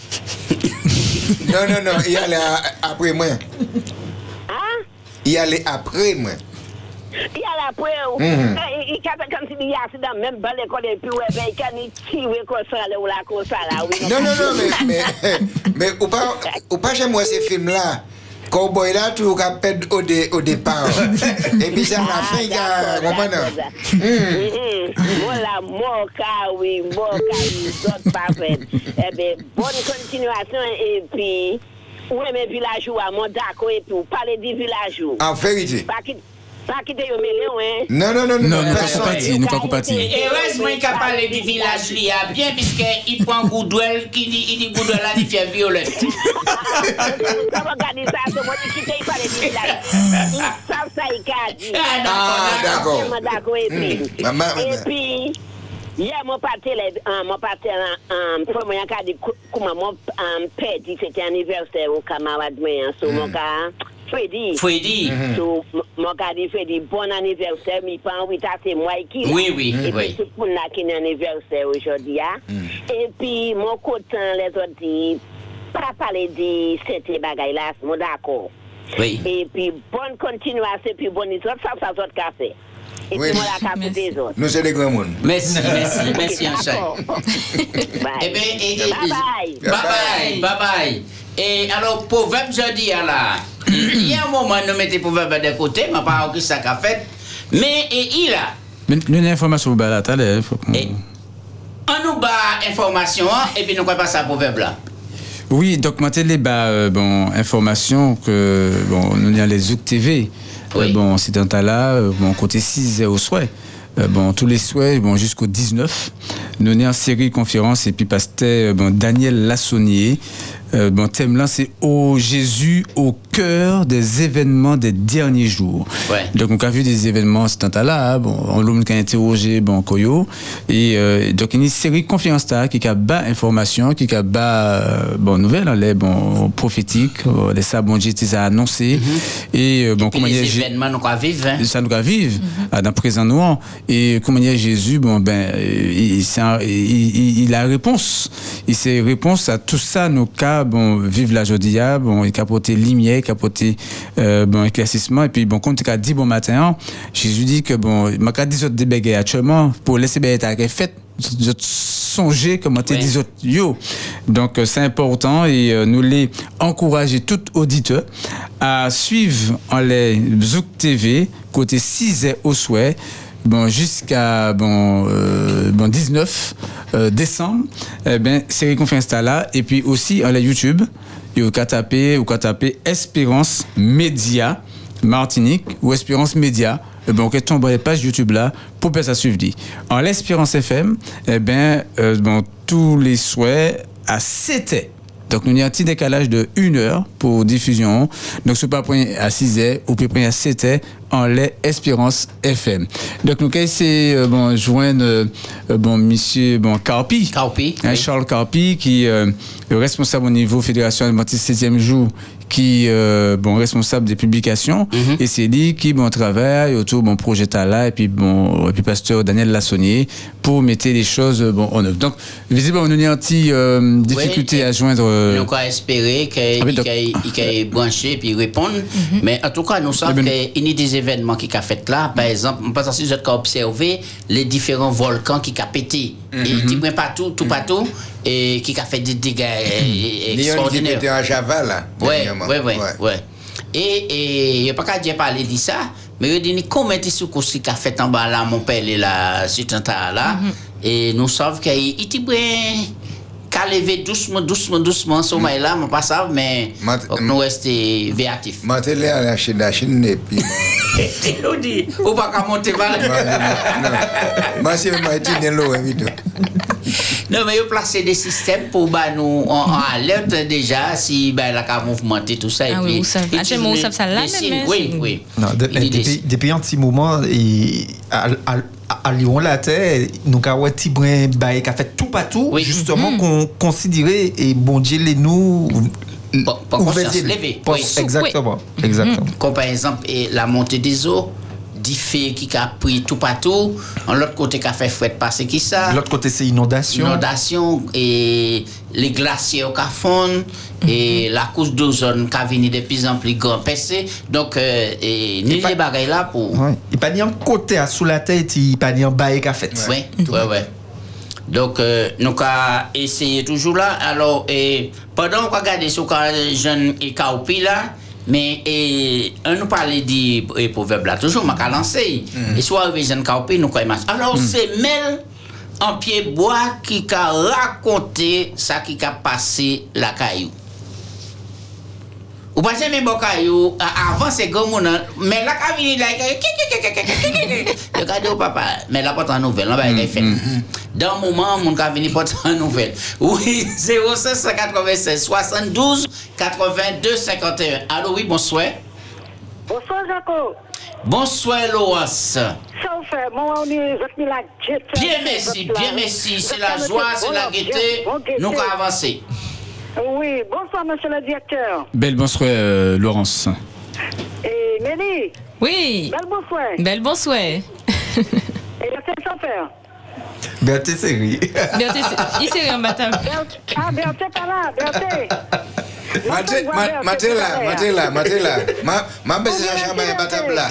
Non, non, non, y ale apre mwen. An? Y ale apre mwen. Y ale apre ou? Y kata kom si di yasi dan men bale kode pi we pe, y kan ni tiwe konsale ou la konsale ou. Non, non, non, men, men, men, ou pa, ou pa jem wese film la, Cowboy là, tu vas perdre au, dé, au départ. Et puis ça, à la fin, il y a. Comment Voilà, mon cas, oui, mon cas, les autres pas fait. Eh bien, bonne continuation et puis. Ouais, mais village à mon d'accord et tout. Parlez du village. En vérité. Pas qui- Pas quitter au milieu, hein. Non, non, non, non. Non, personne. nous pas compati. Et heureusement qu'il a parlé du village lui a bien, puisqu'il prend Goudouel, qui dit, il dit Goudouel là, il fait violette. Ça va garder ça, c'est moi qui quitte, il fallait dire là. Ils savent ça, il a dit. Ah, d'accord. Tellement d'accord, et puis. Et hier, mon parti, mon parti, pour moi, il a dit, comment mon père dit, c'était anniversaire au camarade, moi, sur mon Freddy. Freddy. So, m- mon cas dit Freddy, bon anniversaire, mais pas envie de c'est moi qui. Oui, oui, Et oui. puis, c'est pour nous qui anniversaire aujourd'hui. hein. Et puis, mon côté, les autres dit, pas parler de cette bagaille là, moi d'accord. Oui. Et puis, bonne continuation, puis bonne histoire, ça, ça, ça, café. Et Oui. puis, moi, la café des autres. Nous, c'est des grands mondes. Merci, merci, merci, Anchai. Bye. Eh bien, et, et- Bye bye. Bye bye, bye bye. Et alors, proverbe jeudi, là, il y a un moment, nous mettons proverbe de côté, mais pas que ça qu'a fait. Mais, et il a, Mais la télé. il faut qu'on- on nous bat information, hein, et puis nous quoi passer à proverbe là. Oui, donc moi télé bah euh, bon information que bon nous avons les Zouk TV. Euh, bon c'est un tas là euh, bon côté 6 au souhait. Euh, bon tous les souhaits bon jusqu'au 19 nous avons en série conférence et puis pasteur bon Daniel Lassonnier euh, bon thème là c'est au Jésus au cœur des événements des derniers jours. Ouais. Donc on a vu des événements ce temps là bon on l'a a interrogé bon Koyo. Et euh, donc a une série de conférences là qui a bas information qui a bas euh, bon nouvelles hein, les bon prophétiques euh, les les a annoncé. Et euh, bon comment a les événements, nous quoi vivre, hein. ça nous va vivre ah, dans le présent noir et comment a Jésus bon ben il, c'est il, il- a réponse. Il sait réponse à tout ça nos cas bon vivre la jodia bon il a apporté il a apporté euh, bon éclaircissement. Et puis bon comme tu as dit bon matin hein, Jésus dit que bon m'a dit autres des bégayes actuellement pour laisser bégayes fait je songer comment tu dis autres yo. Donc euh, c'est important et euh, nous les encourager tout auditeur à suivre en les Zouk TV côté 6 au souhait bon jusqu'à bon euh, bon 19 euh, décembre. Eh ben série conférence là et puis aussi en la YouTube et au taper ou taper Espérance Média Martinique ou Espérance Média eh ben, on peut tomber les pages YouTube là pour faire ça suivre. dit. En l'Espérance FM, eh ben, euh, bon, tous les souhaits à 7 donc, nous avons un petit décalage de 1 heure pour diffusion. Donc, ce pas à 6 heures, ou peut à 7 heures en lait Espérance FM. Donc, nous avons essayé, euh, bon, joindre, euh, bon, monsieur, bon, Carpi. Carpi. Hein, Charles Carpi, qui euh, est responsable au niveau Fédération Adventiste 7e jour, qui euh, bon responsable des publications et c'est lui qui bon travaille autour bon projet là et puis bon et puis pasteur Daniel Lassonnier pour mettre les choses bon en œuvre. Donc visiblement on a une petite euh, difficulté à joindre euh, Nous quoi espérer qu'il Ah oui, donc- qu'il branché puis répondre. Mais en tout cas, nous savons qu'il y a des événements qui ont fait là. Par exemple, on pense si vous avez observé les différents volcans qui ont pété. Et tu prends partout, tout partout, et qui a fait des dégâts euh, Lyon qui extraordinaires. était en Java, là. Ouais, dernièrement. ouais, ouais, ouais. Et, et, il n'y a pas qu'à dire parler de ça, mais il dit, comment est-ce que ce qu'a fait en bas là, mon père, là, sur un tas là, et nous savons qu'il il était bien, qu'à lever doucement, doucement, doucement, sommeil là, mais pas ça, mais nous rester véatifs. Je suis allé à la Chine, la Chine, et puis. Il dit, ou pas qu'à monter Moi, c'est je suis l'eau, hein, Non, mais il placé des systèmes pour bah, nous en, en alerte déjà si bah, la cas mouvementé, tout ça. et Ah oui, puis, ça- il ah, ça- ça même, signes. hein, Oui, oui. Non, de- Il depuis, depuis un petit moment, et à, à, à Lyon, la terre, nous avons un petit brin bail qui a fait tout partout, justement, qu'on considérait, et bon Dieu, les nous. Pas conscience ouvert- levée. Oui. Exactement. Exactement. Comme par exemple et la montée des eaux, qui a pris tout partout, en l'autre côté qui a fait fouette passer qui ça. L'autre côté, c'est inondation. Inondation et les glaciers qui fondent et la couche d'ozone qui a venu de plus en plus grand percé. Donc, euh, et, ni les là pour. Ouais. Il pas ni un côté à sous la tête, il pas ni un qui a fait. Oui, ouais, ouais. Donc, euh, nous avons essayé toujours là. Alors, et, pendant qu'on regarde le jeune et Kaupi là, mais et, on nous parlait du et proverbe là, toujours, m'a lancé. Et soit arrivé jeune Kaupi, nous avons Alors, c'est Mel en pied bois qui a raconté ça qui a passé la caillou. Ou pas jamais bon caillou, a- avant c'est comme on a- mais là quand vient là, regardez au papa, mais là pas en nouvelle, là bah il fait. Dans le moment, mon vient pas en nouvelle. Oui, 0596 72 82 51. Allô, oui, bonsoir. Bonsoir, Jaco. Bonsoir, Loas. Ça vous fait, moi, on est 20 000 à jet. Bien merci, bien merci. C'est la joie, c'est la gaieté. Nous allons avancer. Oui, bonsoir, monsieur le directeur. Belle bonsoir, euh, Laurence. Et Mélie. Oui. Belle bonsoir. Belle bonsoir. Et la tête sans faire. Berthe série. Berthe, il s'est rien battu. Ah, Berthe pas là, Berthe. Ma- maté là, maté là. Ma, ma baisse la chambre est batable là.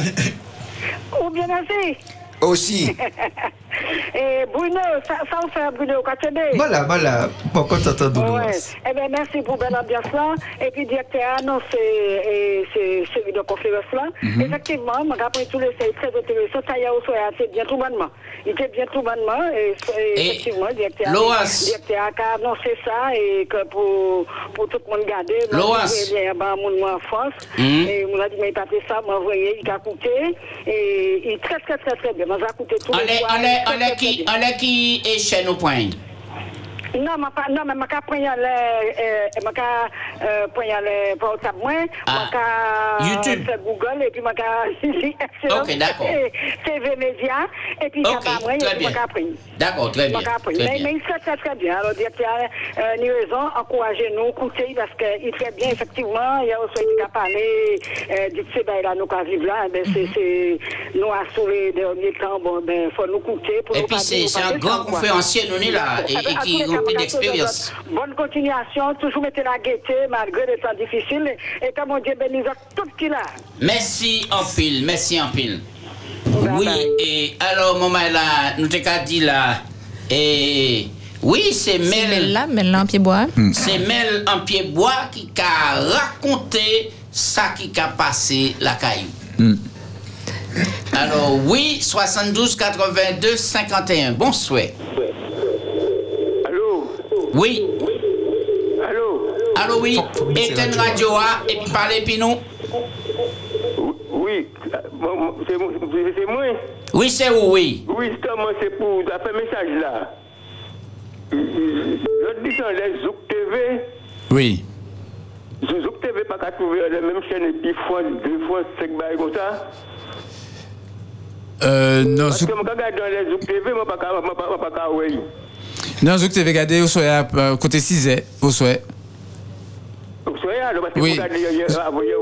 Ou bien merci. Aussi. Et Bruno, ça, ça vous fait Bruno Katebe. Voilà, voilà. Bon, quand t'entends. Ouais. Eh bien, merci pour belle ambiance là. Et puis, directeur a annoncé et c'est série de conférence là. Mhm. Effectivement, moi, après tout le c'est très intéressant. Ça y a aussi, c'est bien tout bonnement. Il était bien tout bonnement. Et, et Et effectivement, directeur Loas. directeur a annoncé ça et que pour, pour tout le monde garder. Loas. ben, mon moi en France. Mhm. Et on a dit, mais il pas fait ça, moi, vous voyez, il a coûté. Et il est très, très, très, très bien. Moi, j'ai coûté tout On le est, très, on très, non, ma pa, non, mais ma ka prendre le, euh, ma ka euh, prendre le portable moi, ma ka YouTube. faire Google et puis ma ka Ok, d'accord. TV Média et puis Ok, ça va moi et puis ma ka. D'accord, très bien. Ma ka Mais, bien. mais il fait très très bien. Alors dire qu'il y a euh, une raison, encouragez-nous, écoutez parce qu'il fait bien effectivement. Il y a aussi qui a parlé euh, du petit ben là nous qu'à vivre là, ben c'est c'est nous les derniers temps bon ben faut nous écouter pour Et nous puis c'est c'est un grand conférencier, nous, là, et, et qui d'expérience. Bonne continuation, toujours mettez la gaieté malgré les temps difficiles et que mon Dieu bénisse tout ce qu'il a. Merci en pile, merci en pile. Oui, et alors, maman, là, nous t'ai qu'à dit là, et oui, c'est Mel. Mel là, Mel là en pied bois. C'est Mel en pied bois qui a raconté ça qui a passé la caillou. Alors, oui, 72 82 51. Bonsoir. Allô Oui. Allô? Allô, oui. Éteins radio A et puis parlez, puis nous. Oui, c'est moi? Oui, c'est où, oui. Oui, c'est pour fait message là. Je dis dans les Zouk TV, Oui. Zouk TV pas qu'à trouver la même chaîne et puis fois, deux fois, cinq bails comme ça. Euh, non, Parce que je regarde dans les Zouk TV, moi, pas qu'à, moi, pas- qu'à. Non, Zouk TV regardé au soir, euh, côté 6 au soir. Vous soyez alors, parce que Oui. moi, regarde hier, hier, avant hier,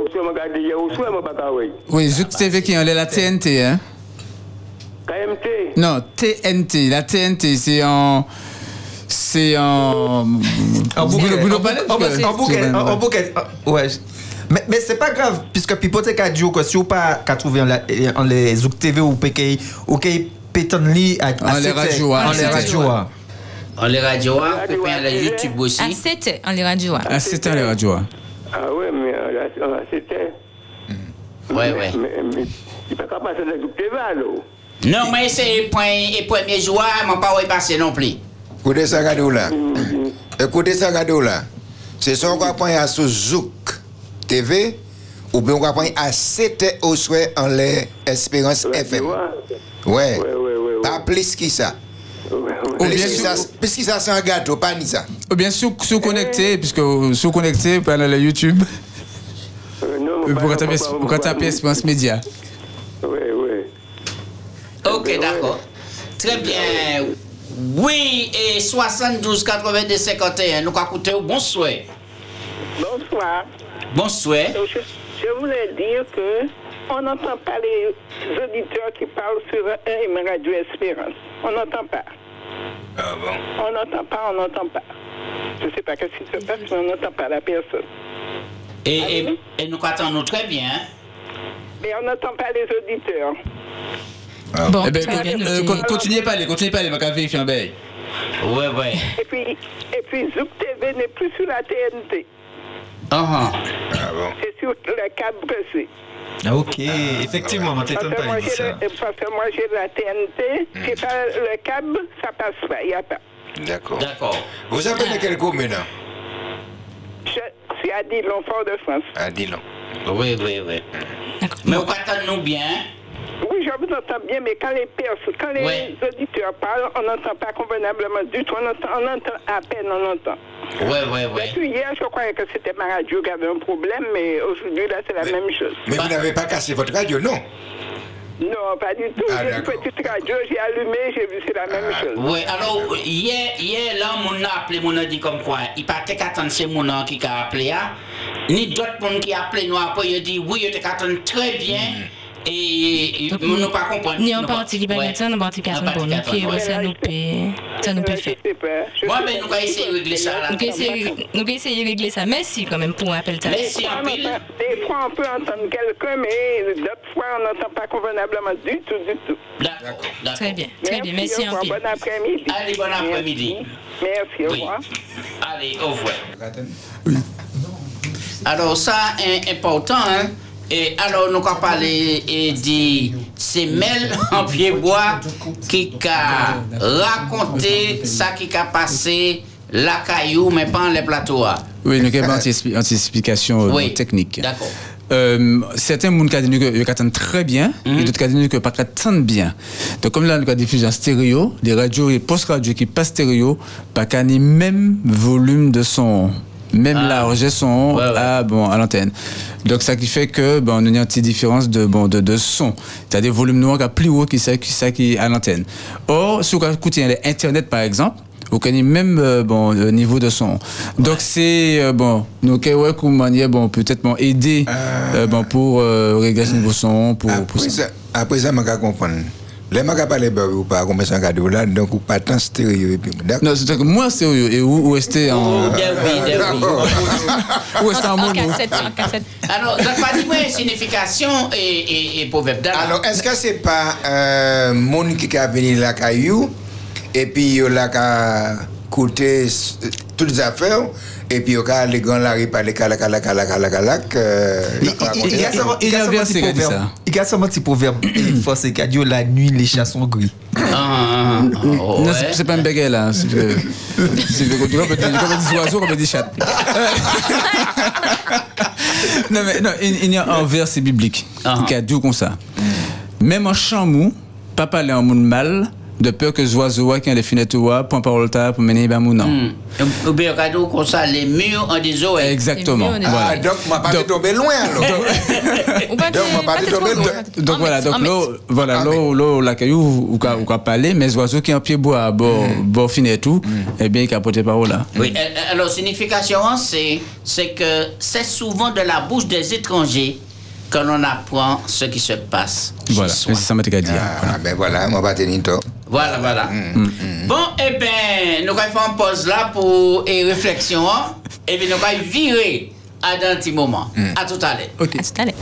au soir, ouais. Oui, Zouk TV qui est en la TNT, hein. KMT. Non, TNT. La TNT, c'est en. C'est en. En bouquet. En bouquet. En bouquet. Ouais. Mais, mais c'est pas grave, puisque Pipote a dit que si vous pas qu'à trouver en, les Zouk TV ou PK ou qu'il pétonne li à, à En les radios, En les radios. Hein. On les radios A, et puis on les YouTube Ah, aussi. c'était en les radios. Ah, c'était les radios. hein? Ah ouais, mais euh, euh, c'était. Ouais, ouais. Mais, mais, il peut pas passer dans Zouk TV, alors. Non, mais c'est point et premier jour, mon pas passé non plus. Écoutez ça, regardez là. Écoutez ça, là. C'est ça qu'on va prendre à sous Zouk TV ou bien on va prendre à 7 au souhait en les Espérance FM. Ouais. Pas plus que ça. Plus que ça, ça, c'est un gâteau, pas ni ça. Ou bien sous, sous connecté, puisque sous connecté, pendant le YouTube. taper Espérance Média. Oui, oui. Ok, d'accord. Très bien. Oui, et 72 82 51. Nous avons écouté. Bonsoir. Bonsoir. Bonsoir. Je, je voulais dire que on n'entend pas les auditeurs qui parlent sur AM Radio Espérance. On n'entend pas. Ah bon? On n'entend pas, on n'entend pas. Je ne sais pas qu'est-ce qui se passe, mais on n'entend pas la personne. Et, et, et nous attendons très bien. Mais on n'entend pas les auditeurs. Bon, eh ben, con- euh, con- continuez pas, aller, continuez pas, aller, ma vérifier un. Ouais, ouais. Et puis, et puis Zouk TV n'est plus sur la TNT. Ah C'est sur le câble pressé. Ah, ok, effectivement, on Parce t'étonne que pas moi, de ça. le- parce que moi, j'ai la TNT. C'est pas le câble, ça passe pas. Il n'y a pas. D'accord. D'accord. Vous appelez quelle commune? Je suis à Dillon, Fort-de-France. À Dillon. Oui, oui, oui. Mais on attend nous bien. Oui, je vous entends bien, mais quand les personnes, quand les Ouais. auditeurs parlent, on n'entend pas convenablement du tout. On entend, on entend à peine, on entend. Ouais, ouais, ouais. Depuis hier, je croyais que c'était ma radio qui avait un problème, mais aujourd'hui, là, c'est la même chose. Mais vous n'avez pas cassé votre radio, non? Non, pas du tout. Ah, j'ai une petite radio, j'ai allumé, j'ai vu, c'est la même chose. Oui, alors, hier, hier là, mon a appelé, mon a dit comme quoi, il partait qu'attendre ces mon qui a appelé, hein. ni d'autres monde qui a appelé nous après, il dit oui, il était qu'attendre très bien, et et nous ne pas comprendre. Ni en nous pas- partie en partie pour nous, ça nous peut, ça nous peut faire. Ouais, mais nous allons essayer de régler ça. Nous allons essayer de régler ça. Merci quand même pour l'appel. Des fois, on peut entendre quelqu'un, mais d'autres fois, on n'entend pas convenablement du tout, du tout. D'accord. Très bien, très bien. Merci en pile. Bon après-midi. Allez, bon après-midi. Merci, au revoir. Allez, au revoir. Alors, ça est important, hein. Et alors, nous allons parler et dit, c'est Mel en pied bois qui a raconté ça qui a passé la caillou, mais pas les plateaux. hein. Oui, nous avons une anticipation euh, Oui, technique. D'accord. Euh, certains gens qui que attendent très bien, et d'autres qui que pas attendent bien. Donc comme là, nous avons diffusé en stéréo, les radios et post-radio qui passent stéréo, pas le même volume de son, même largeur son à, bon, à l'antenne. Donc ça qui fait que bon, nous avons une petite différence de, bon, de, de son. C'est-à-dire volume noir qui est plus haut que ça qui, ça qui est à l'antenne. Or, si vous écoutez l'Internet par exemple, vous connaissez même euh, bon le niveau de son. Donc c'est euh, bon nous ouais comme manière bon peut-être bon aider euh, bon pour euh, régler ce niveau son pour pour Après ça. ça, après ça, je vais comprendre. Les gens qui parlent ou pas, comme là, donc ou pas tant stéréo. et puis, d'accord. Non, c'est que moi sérieux et où, où rester en Oh, en En mono. cassette, en cassette. Alors, pas dire ouais, signification et, et, proverbe. Alors, est-ce que c'est pas un monde qui a venu la caillou et puis il a coûter s- toutes les affaires et puis il a les gants la rue par les calac, calac, calac, calac, calac. il a pas Il y a un petit qui a dit proverbe. ça. Il y a un petit proverbe. Il faut c'est cadio la nuit, les chats sont gris. Ah, ah, ah, oh, Non, ouais. c'est- pas un béguet là. C'est comme des oiseaux, comme des chats. non mais non, il, y a un verset biblique qui a dit comme ça. Même en chamou, pas parler en monde mal, de peur que les oiseaux qui ont les fenêtres point parole ta pour mener ben non. Hmm. Ou bien, cadeau comme ça, les murs en des eaux. Exactement. Est- Ah, Voilà. donc, je ne pas tomber loin alors. Donc, on va pas tomber Donc En voilà, donc en mètre. voilà, Ah, là, là, la caillou, ou qu'a ou qu'a parlé, mais les oiseaux qui ont pied bois, bon, bon, fin et tout, eh bien, qui a porté parole là. Oui, euh, euh, alors, signification, c'est, c'est que c'est souvent de la bouche des étrangers que l'on apprend ce qui se passe. Voilà, c'est ça m'a dit. Ah, ben voilà, moi, pas tenir tort. Voilà, voilà. Bon, eh bien, nous allons faire une pause là pour et réflexion. hein. Et puis, nous allons virer à un petit moment. À tout à l'heure. Ok. À tout à l'heure.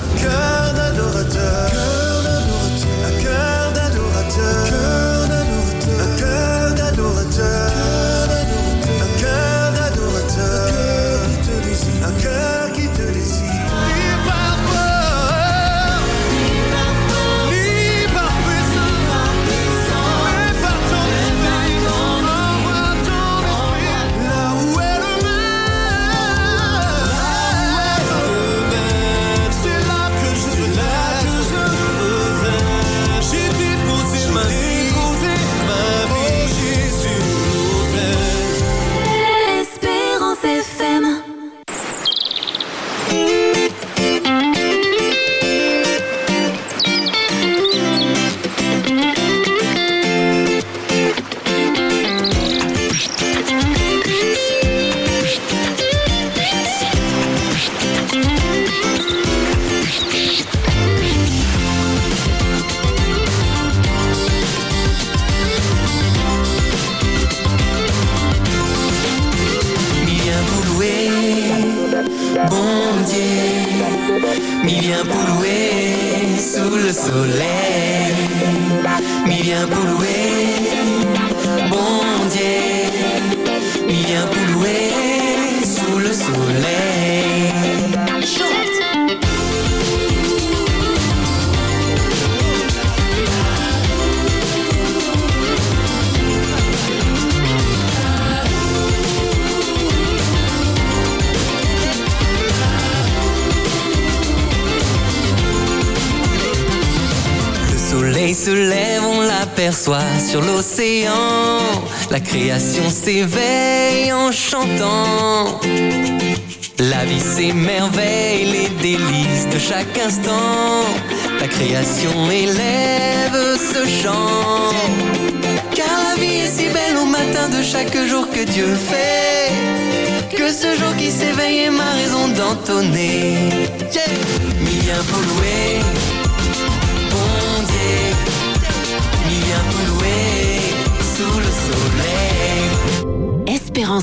see if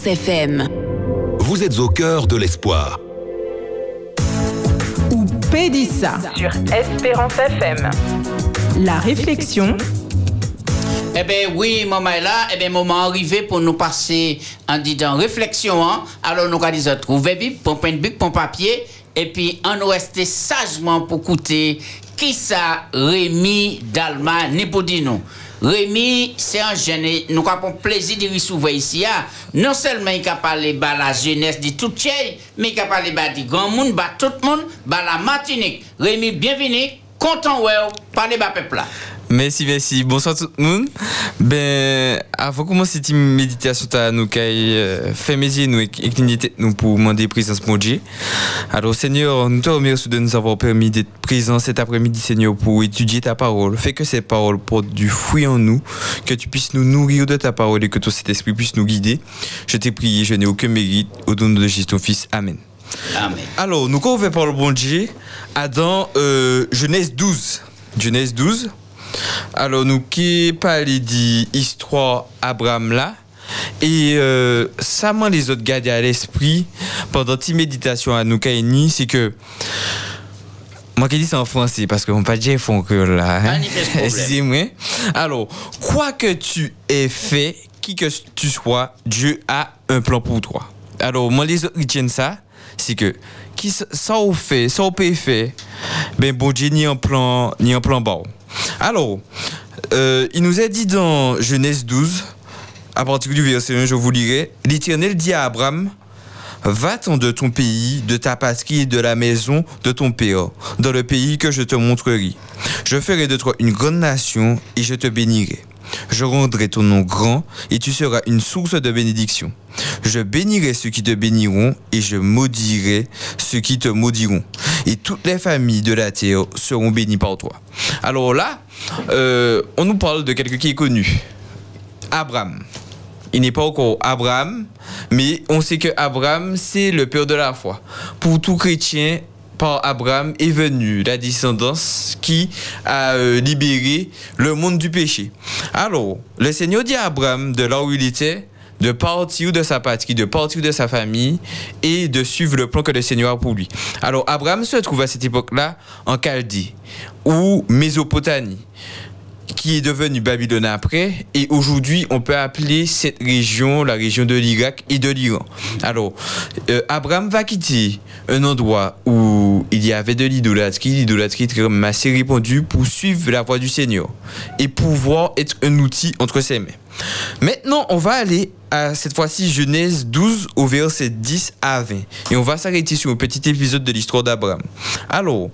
Espérance FM. Vous êtes au cœur de l'espoir. ou Pédissa sur Espérance FM. La réflexion Eh bien oui, maman est là, eh bien moment arrivé pour nous passer en disant réflexion. hein. Alors nous allons nous trouver vite, pour prendre bic, pour papier, et puis on nous rester sagement pour écouter qui ça Rémi Dalma ni pour dire nous. Rémi, c'est un jeune, nous avons plaisir de recevoir ici. hein. Non seulement il a parlé de la jeunesse de tout chey, mais il a parlé de grand monde, de tout le monde, de la Martinique. Rémi, bienvenue, content ouais, parler de peuple. Merci, merci. Bonsoir tout le monde. Ben, avant de commencer cette méditation, ta nous euh, fait mes yeux nous et nous pour demander présence mon Dieu. Alors, Seigneur, nous te remercions de nous avoir permis d'être présents cet après-midi, Seigneur, pour étudier ta parole. Fais que ces paroles portent du fruit en nous, que tu puisses nous nourrir de ta parole et que ton Saint-Esprit puisse nous guider. Je t'ai prié, je n'ai aucun mérite. Au nom de Jésus, ton Fils. Amen. Amen. Alors, nous, quand on fait par le bon Dieu, Adam, euh, Genèse 12. Genèse 12. Alors, nous qui parlons d'histoire Abraham là. Et euh, ça m'a les autres gardé à l'esprit pendant cette méditation à nous Kaini, c'est que moi qui dis ça en français parce qu'on pas dire font que là. hein. Excusez-moi. Alors, quoi que tu aies fait, qui que tu sois, Dieu a un plan pour toi. Alors, moi les autres retiennent ça, c'est que qui ça on fait, ça peut faire, ben bon Dieu ni un plan ni un plan bas. Alors, euh, il nous a dit dans Genèse 12, à partir du verset 1, je vous lirai, l'Éternel dit à Abraham, Va-t'en de ton pays, de ta patrie et de la maison de ton père, dans le pays que je te montrerai. Je ferai de toi une grande nation et je te bénirai. Je rendrai ton nom grand et tu seras une source de bénédiction. Je bénirai ceux qui te béniront et je maudirai ceux qui te maudiront. Et toutes les familles de la terre seront bénies par toi. Alors là, euh, on nous parle de quelqu'un qui est connu. Abraham. Il n'est pas encore Abraham, mais on sait que Abraham, c'est le père de la foi. Pour tout chrétien, par Abraham est venue la descendance qui a euh, libéré le monde du péché. Alors, le Seigneur dit à Abraham, de là où il était, de partir de sa patrie, de partir de sa famille et de suivre le plan que le Seigneur a pour lui. Alors, Abraham se trouve à cette époque-là en Chaldée ou Mésopotamie qui est devenue Babylone après, et aujourd'hui on peut appeler cette région la région de l'Irak et de l'Iran. Alors, euh, Abraham va quitter un endroit où il y avait de l'idolâtrie, l'idolâtrie était même assez répandue pour suivre la voie du Seigneur et pouvoir être un outil entre ses mains. Maintenant, on va aller à cette fois-ci Genèse 12 au verset 10 à 20. Et on va s'arrêter sur un petit épisode de l'histoire d'Abraham. Alors,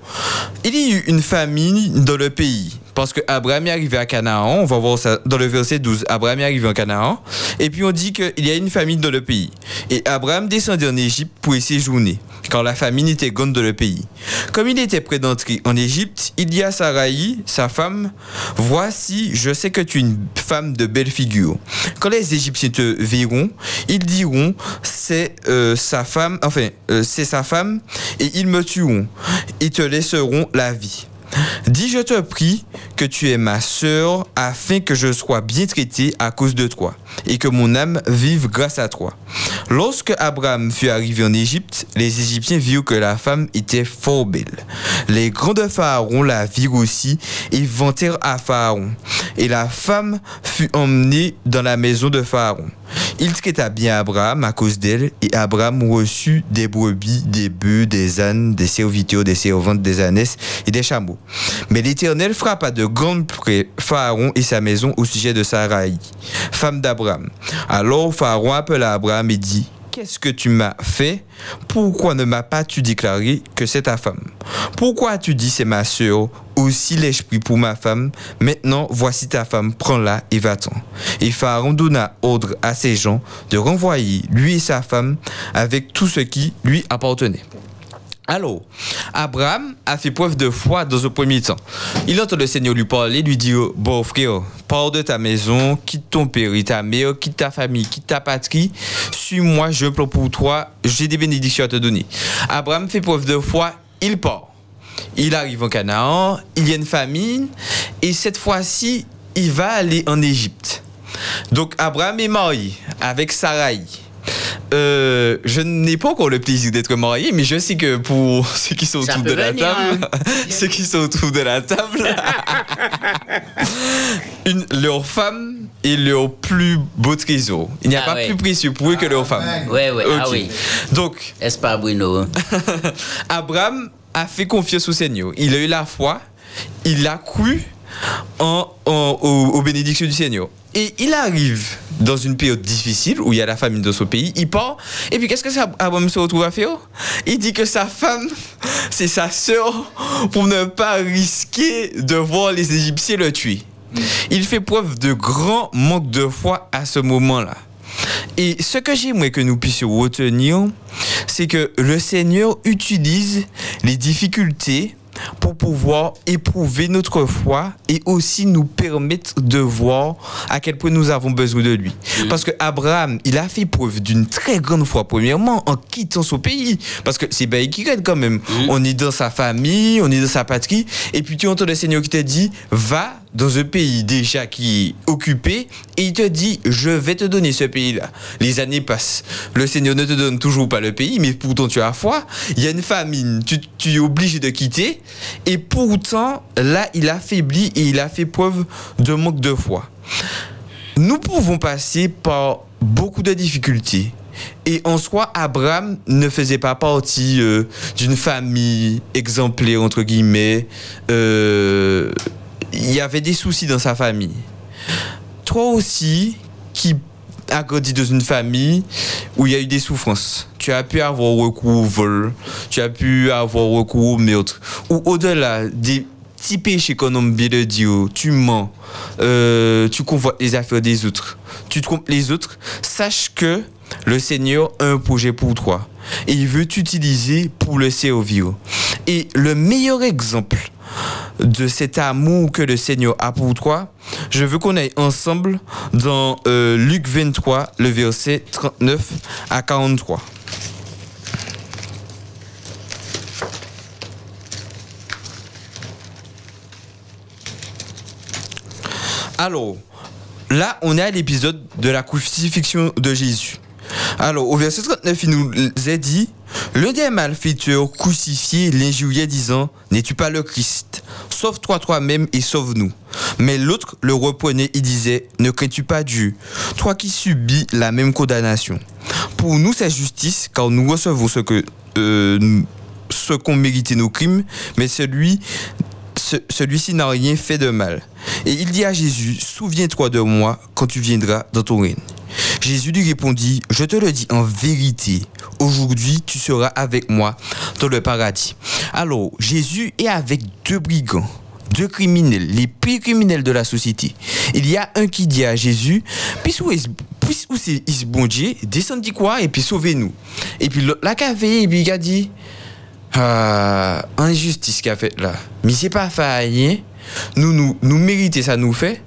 il y a eu une famine dans le pays. Parce que Abraham est arrivé à Canaan, on va voir ça dans le verset 12. Abraham est arrivé en Canaan. Et puis on dit qu'il y a une famine dans le pays. Et Abraham descendit en Égypte pour y séjourner, car la famine était grande dans le pays. Comme il était près d'entrer en Égypte, il dit à Sarai, sa femme, Voici, je sais que tu es une femme de belle figure. Quand les Égyptiens te verront, ils diront, c'est euh, sa femme, enfin, euh, c'est sa femme, et ils me tueront, et te laisseront la vie. Dis, je te prie que tu es ma sœur afin que je sois bien traité à cause de toi et que mon âme vive grâce à toi. Lorsque Abraham fut arrivé en Égypte, les Égyptiens virent que la femme était fort belle. Les grands de Pharaon la virent aussi et vantèrent à Pharaon. Et la femme fut emmenée dans la maison de Pharaon. Il traita bien Abraham à cause d'elle, et Abraham reçut des brebis, des bœufs, des ânes, des serviteurs, des servantes, des ânesses et des chameaux. Mais l'Éternel frappa de grande près Pharaon et sa maison au sujet de Sarai, femme d'Abraham. Alors Pharaon appela Abraham et dit, Qu'est-ce que tu m'as fait? Pourquoi ne m'as pas-tu déclaré que c'est ta femme? Pourquoi as-tu dit c'est ma sœur? Aussi l'ai-je pris pour ma femme. Maintenant, voici ta femme, prends-la et va-t'en. Et Pharaon donna ordre à ses gens de renvoyer lui et sa femme avec tout ce qui lui appartenait. Alors, Abraham a fait preuve de foi dans un premier temps. Il entend le Seigneur lui parler, lui dire, bon frère, pars de ta maison, quitte ton père ta mère, quitte ta famille, quitte ta patrie, suis-moi, je plan pour toi, j'ai des bénédictions à te donner. Abraham fait preuve de foi, il part. Il arrive en Canaan, il y a une famine, et cette fois-ci, il va aller en Égypte. Donc Abraham est marié avec Sarai. Euh, je n'ai pas encore le plaisir d'être marié, mais je sais que pour ceux qui sont autour de la venir, table, hein. ceux qui sont autour de la table, une- leur femme est leur plus beau trésor. Il n'y a Ah pas ouais. plus précieux pour eux que leur femme. Ouais, ouais, ah oui. Donc, Est-ce pas Bruno Abraham a fait confiance au Seigneur. Il a eu la foi, il a cru en, en- aux, aux bénédictions du Seigneur. Et il arrive dans une période difficile où il y a la famine dans son pays, il part, et puis qu'est-ce que Abraham se retrouve à faire? Il dit que sa femme, c'est sa sœur, pour ne pas risquer de voir les Égyptiens le tuer. Il fait preuve de grand manque de foi à ce moment-là. Et ce que j'aimerais que nous puissions retenir, c'est que le Seigneur utilise les difficultés pour pouvoir éprouver notre foi et aussi nous permettre de voir à quel point nous avons besoin de lui. Parce que Abraham, il a fait preuve d'une très grande foi, premièrement, en quittant son pays. Parce que c'est Baï qui quand même. On est dans sa famille, on est dans sa patrie, et puis tu entends le Seigneur qui te dit, va dans un pays déjà qui est occupé et il te dit je vais te donner ce pays-là. Les années passent. Le Seigneur ne te donne toujours pas le pays, mais pourtant tu as foi. Il y a une famine, tu, es obligé de quitter et pourtant là il affaiblit et il a fait preuve de manque de foi. Nous pouvons passer par beaucoup de difficultés. Et en soi, Abraham ne faisait pas partie euh, d'une famille exemplaire, entre guillemets. Euh, il y avait des soucis dans sa famille. Toi aussi, qui as grandi dans une famille où il y a eu des souffrances, tu as pu avoir recours au vol, tu as pu avoir recours au meurtre, ou au-delà des petits péchés qu'on aime bien le tu mens, euh, tu convoites les affaires des autres, tu trompes les autres, sache que le Seigneur a un projet pour toi et il veut t'utiliser pour le servir. Et le meilleur exemple de cet amour que le Seigneur a pour toi, je veux qu'on aille ensemble dans euh, Luc 23, le verset 39 à 43. Alors, là, on est à l'épisode de la crucifixion de Jésus. Alors, au verset 39, il nous est dit L'un des malfaiteurs crucifiés l'injuriait disant N'es-tu pas le Christ? Sauve-toi toi-même et sauve-nous. Mais l'autre le reprenait et disait Ne crains-tu pas Dieu? Toi qui subis la même condamnation. Pour nous, c'est justice, car nous recevons ce que. euh, ce qu'ont mérité nos crimes, mais celui ce- celui-ci n'a rien fait de mal. Et il dit à Jésus, souviens-toi de moi quand tu viendras dans ton règne. Jésus lui répondit, je te le dis en vérité, aujourd'hui tu seras avec moi dans le paradis. Alors, Jésus est avec deux brigands, deux criminels, les pires criminels de la société. Il y a un qui dit à Jésus, puis où c'est is bon Dieu, quoi et puis sauvez-nous. Et puis l'autre là qui a fait, et il a dit, ah, injustice qu'a fait là. Mais c'est pas fait rien. Nous, nous, nous mériter ça nous fait.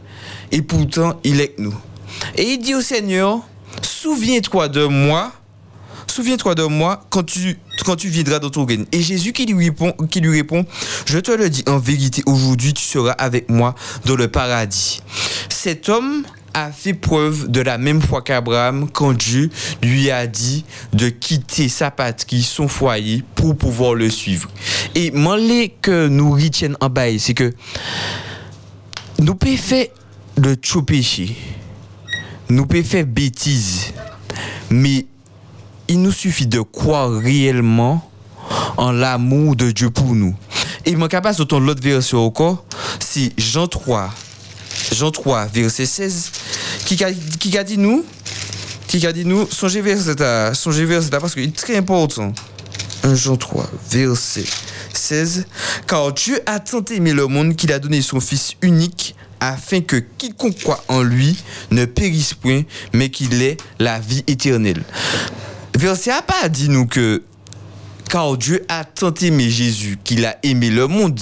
Et pourtant, il est avec nous. Et il dit au Seigneur, souviens-toi de moi. Souviens-toi de moi quand tu, quand tu viendras dans ton règne. Et Jésus qui lui, répond, je te le dis en vérité, aujourd'hui tu seras avec moi dans le paradis. Cet homme a fait preuve de la même foi qu'Abraham quand Dieu lui a dit de quitter sa patrie, son foyer pour pouvoir le suivre. Et moi, les que nous retiennent en bas, c'est que nous pouvons de tout. Nous pouvons faire bêtises. Mais il nous suffit de croire réellement en l'amour de Dieu pour nous. Et mon capable de l'autre version encore, c'est Jean 3. Jean 3, verset 16, qui a, qui a dit nous, qui a dit nous, songez verset là, songez verset là, parce qu'il est très important. 1 Jean 3, verset 16, Car Dieu a tant aimé le monde qu'il a donné son Fils unique afin que quiconque croit en lui ne périsse point, mais qu'il ait la vie éternelle. Verset a pas dit nous que car Dieu a tant aimé Jésus qu'il a aimé le monde.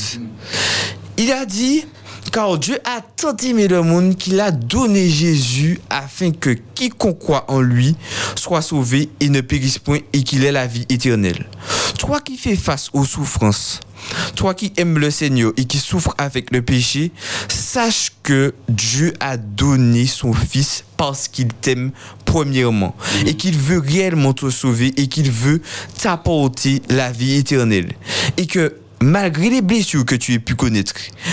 Il a dit car Dieu a tant aimé le monde qu'il a donné Jésus afin que quiconque croit en lui soit sauvé et ne périsse point et qu'il ait la vie éternelle. Toi qui fais face aux souffrances, toi qui aimes le Seigneur et qui souffres avec le péché, sache que Dieu a donné son Fils parce qu'il t'aime premièrement et qu'il veut réellement te sauver et qu'il veut t'apporter la vie éternelle. Et que malgré les blessures que tu aies pu connaître,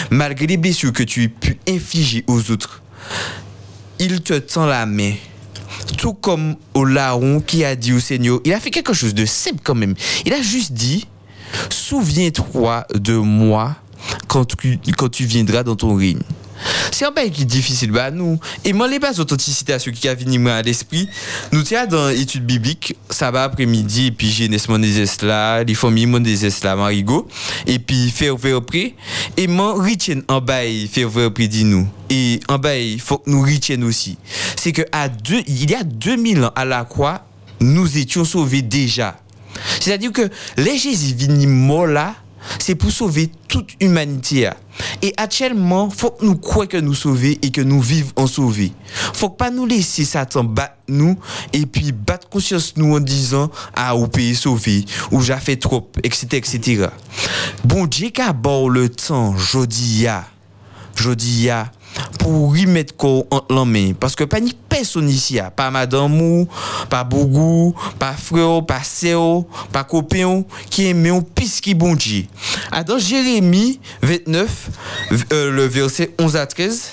malgré les blessures que tu aies pu infliger aux autres, il te tend la main. Tout comme au larron qui a dit au Seigneur, il a fait quelque chose de simple quand même. Il a juste dit, souviens-toi de moi quand tu, viendras dans ton règne. C'est un bail qui est difficile bah nous. Et moi les bases d'authenticité à ceux qui a venu à l'esprit nous tiens dans études bibliques ça va après-midi et puis jeunesse mondes là les familles mondes là marigot et puis faire près et moi retiens en bail faire faire près dit nous. Et en bail faut que nous retiens aussi. C'est que à deux il y a 2000 ans à la croix nous étions sauvés déjà c'est-à-dire que les Jésus là c'est pour sauver toute humanité. Et actuellement, faut que nous croyons que nous sauver et que nous vivons en sauver. Faut pas nous laisser Satan battre nous et puis battre conscience nous en disant ah ou pays sauvé ou j'ai fait trop etc etc. Bon Dieu qui a bon le temps jodi ya jodi ya pour y mettre corps entre la main. Parce que pas ni personne ici a pas madame ou pas bougou pas frère pas sœur pas copain qui aime un pis qui bon Dieu dans Jérémie 29 euh, le verset 11 à 13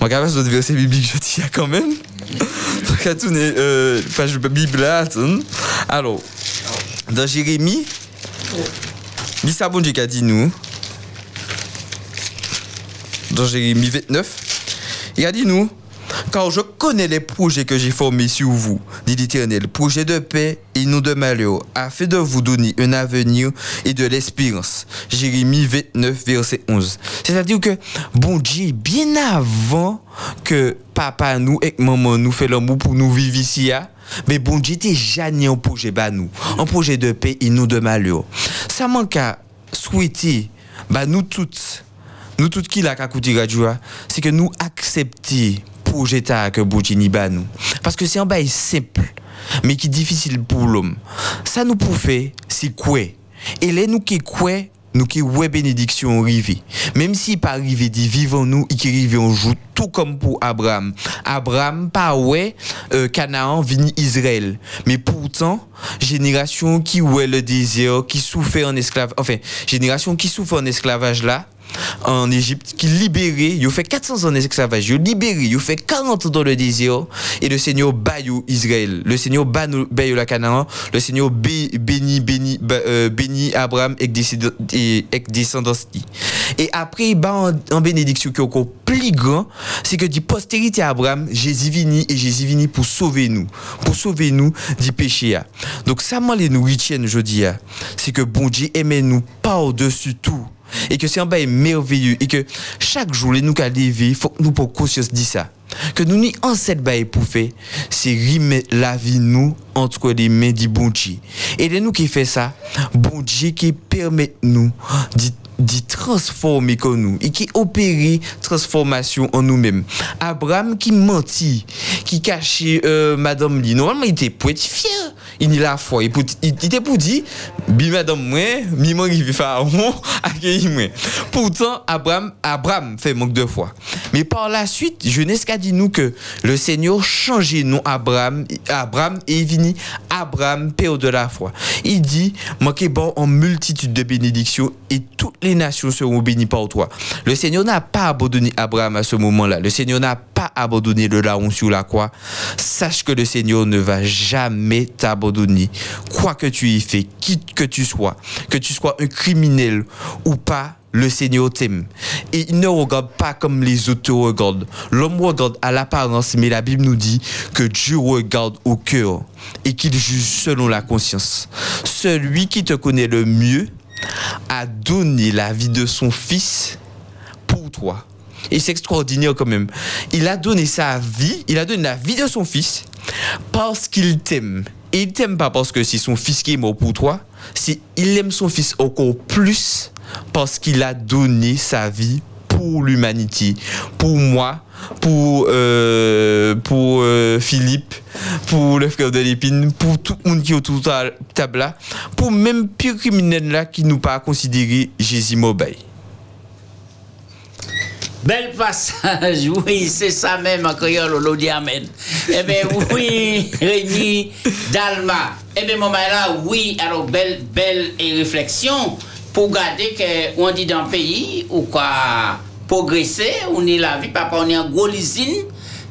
moi capable d'autres versets bibliques je dis quand même. Donc à tourner euh, page bible là alors dans Jérémie Dieu qui a dit nous? Dans Jérémie 29, il a dit nous, car je connais les projets que j'ai formés sur vous, dit l'Éternel, projets de paix et non de malheur, afin de vous donner un avenir et de l'espérance. Jérémie 29, verset 11. C'est-à-dire que, bon Dieu, bien avant que papa nous et maman nous fait l'amour pour nous vivre ici, hein, mais bon Dieu déjà né un projet nous, un projet de paix et non de malheur. Ça manque à souhaiter, bah nous toutes, nous toutes qui la kakouti hein, c'est que nous accepter projet que bon Dieu ni bah nous. Parce que c'est un bail simple, mais qui est difficile pour l'homme. Ça nous pour c'est quoi? Et là, nous qui quoi? nous qui ouais bénédiction arrivé même si pas arrivé dit vivons nous et qui joue tout comme pour Abraham Abraham pas ouais euh, Canaan vini Israël mais pourtant génération qui ouais le désir qui souffrait en esclavage enfin génération qui souffre en esclavage là en Égypte qui libéré, il fait 400 ans d'esclavage, il libéré, il fait 40 ans dans le désert et le Seigneur bayou Israël, le Seigneur bayou la Canaan, le Seigneur bé- bénit bénit ba- euh, bénit Abraham et descendance. Et après il en, bénédiction qui est encore plus grand, c'est que dit postérité Abraham, Jésus vini et Jésus vini pour sauver nous, pour sauver nous du péché. Donc ça moi les nous aujourd'hui, ah. c'est que bon Dieu aimait nous par-dessus tout et que c'est un bail merveilleux. Et que chaque jour les nous qu'à lever faut que nous pour conscience dit ça. Que nous ni en cette bail pour faire c'est remettre la vie nous entre les mains du bon Dieu. Et les nous qui fait ça bon Dieu qui permet nous d'y transformer comme nous et qui opérer transformation en nous-mêmes. Abraham qui mentit, qui cachait euh, Madame Lee. Normalement, il était pour être fier. Il n'y la foi. Il, était pour dire, bi Madame moi, mi moi qui pharaon, accueilli moi. Pourtant, Abraham, Abraham fait manque de foi. Mais par la suite, Jeunesse a dit nous que le Seigneur changeait nom Abraham, Abraham et vini Abraham, père de la foi. Il dit, manquez bon en multitude de bénédictions et toutes les nations seront bénies par toi. Le Seigneur n'a pas abandonné Abraham à ce moment-là. Le Seigneur n'a pas abandonné le larron sur la croix. Sache que le Seigneur ne va jamais t'abandonner. Quoi que tu y fais, qui que tu sois, que tu sois un criminel ou pas, le Seigneur t'aime. Et il ne regarde pas comme les autres te regardent. L'homme regarde à l'apparence, mais la Bible nous dit que Dieu regarde au cœur et qu'il juge selon la conscience. Celui qui te connaît le mieux a donné la vie de son fils pour toi. Et c'est extraordinaire quand même. Il a donné sa vie, il a donné la vie de son fils parce qu'il t'aime. Et il t'aime pas parce que c'est son fils qui est mort pour toi, c'est il aime son fils encore plus parce qu'il a donné sa vie pour l'humanité, pour moi, pour, euh, pour euh, Philippe, pour le frère de l'épine, pour tout le monde qui est autour de la table là, pour même pire criminel là qui nous pas considéré Jésus Mobile. Bel passage, oui, c'est ça même en créole, on dit Amen. Eh bien, oui, Rémi Dalma. Eh bien, moment là, oui, alors, belle, belle et réflexion pour garder qu'on dit dans le pays ou quoi? Progresser, on est la vie, papa, on est en gros usine,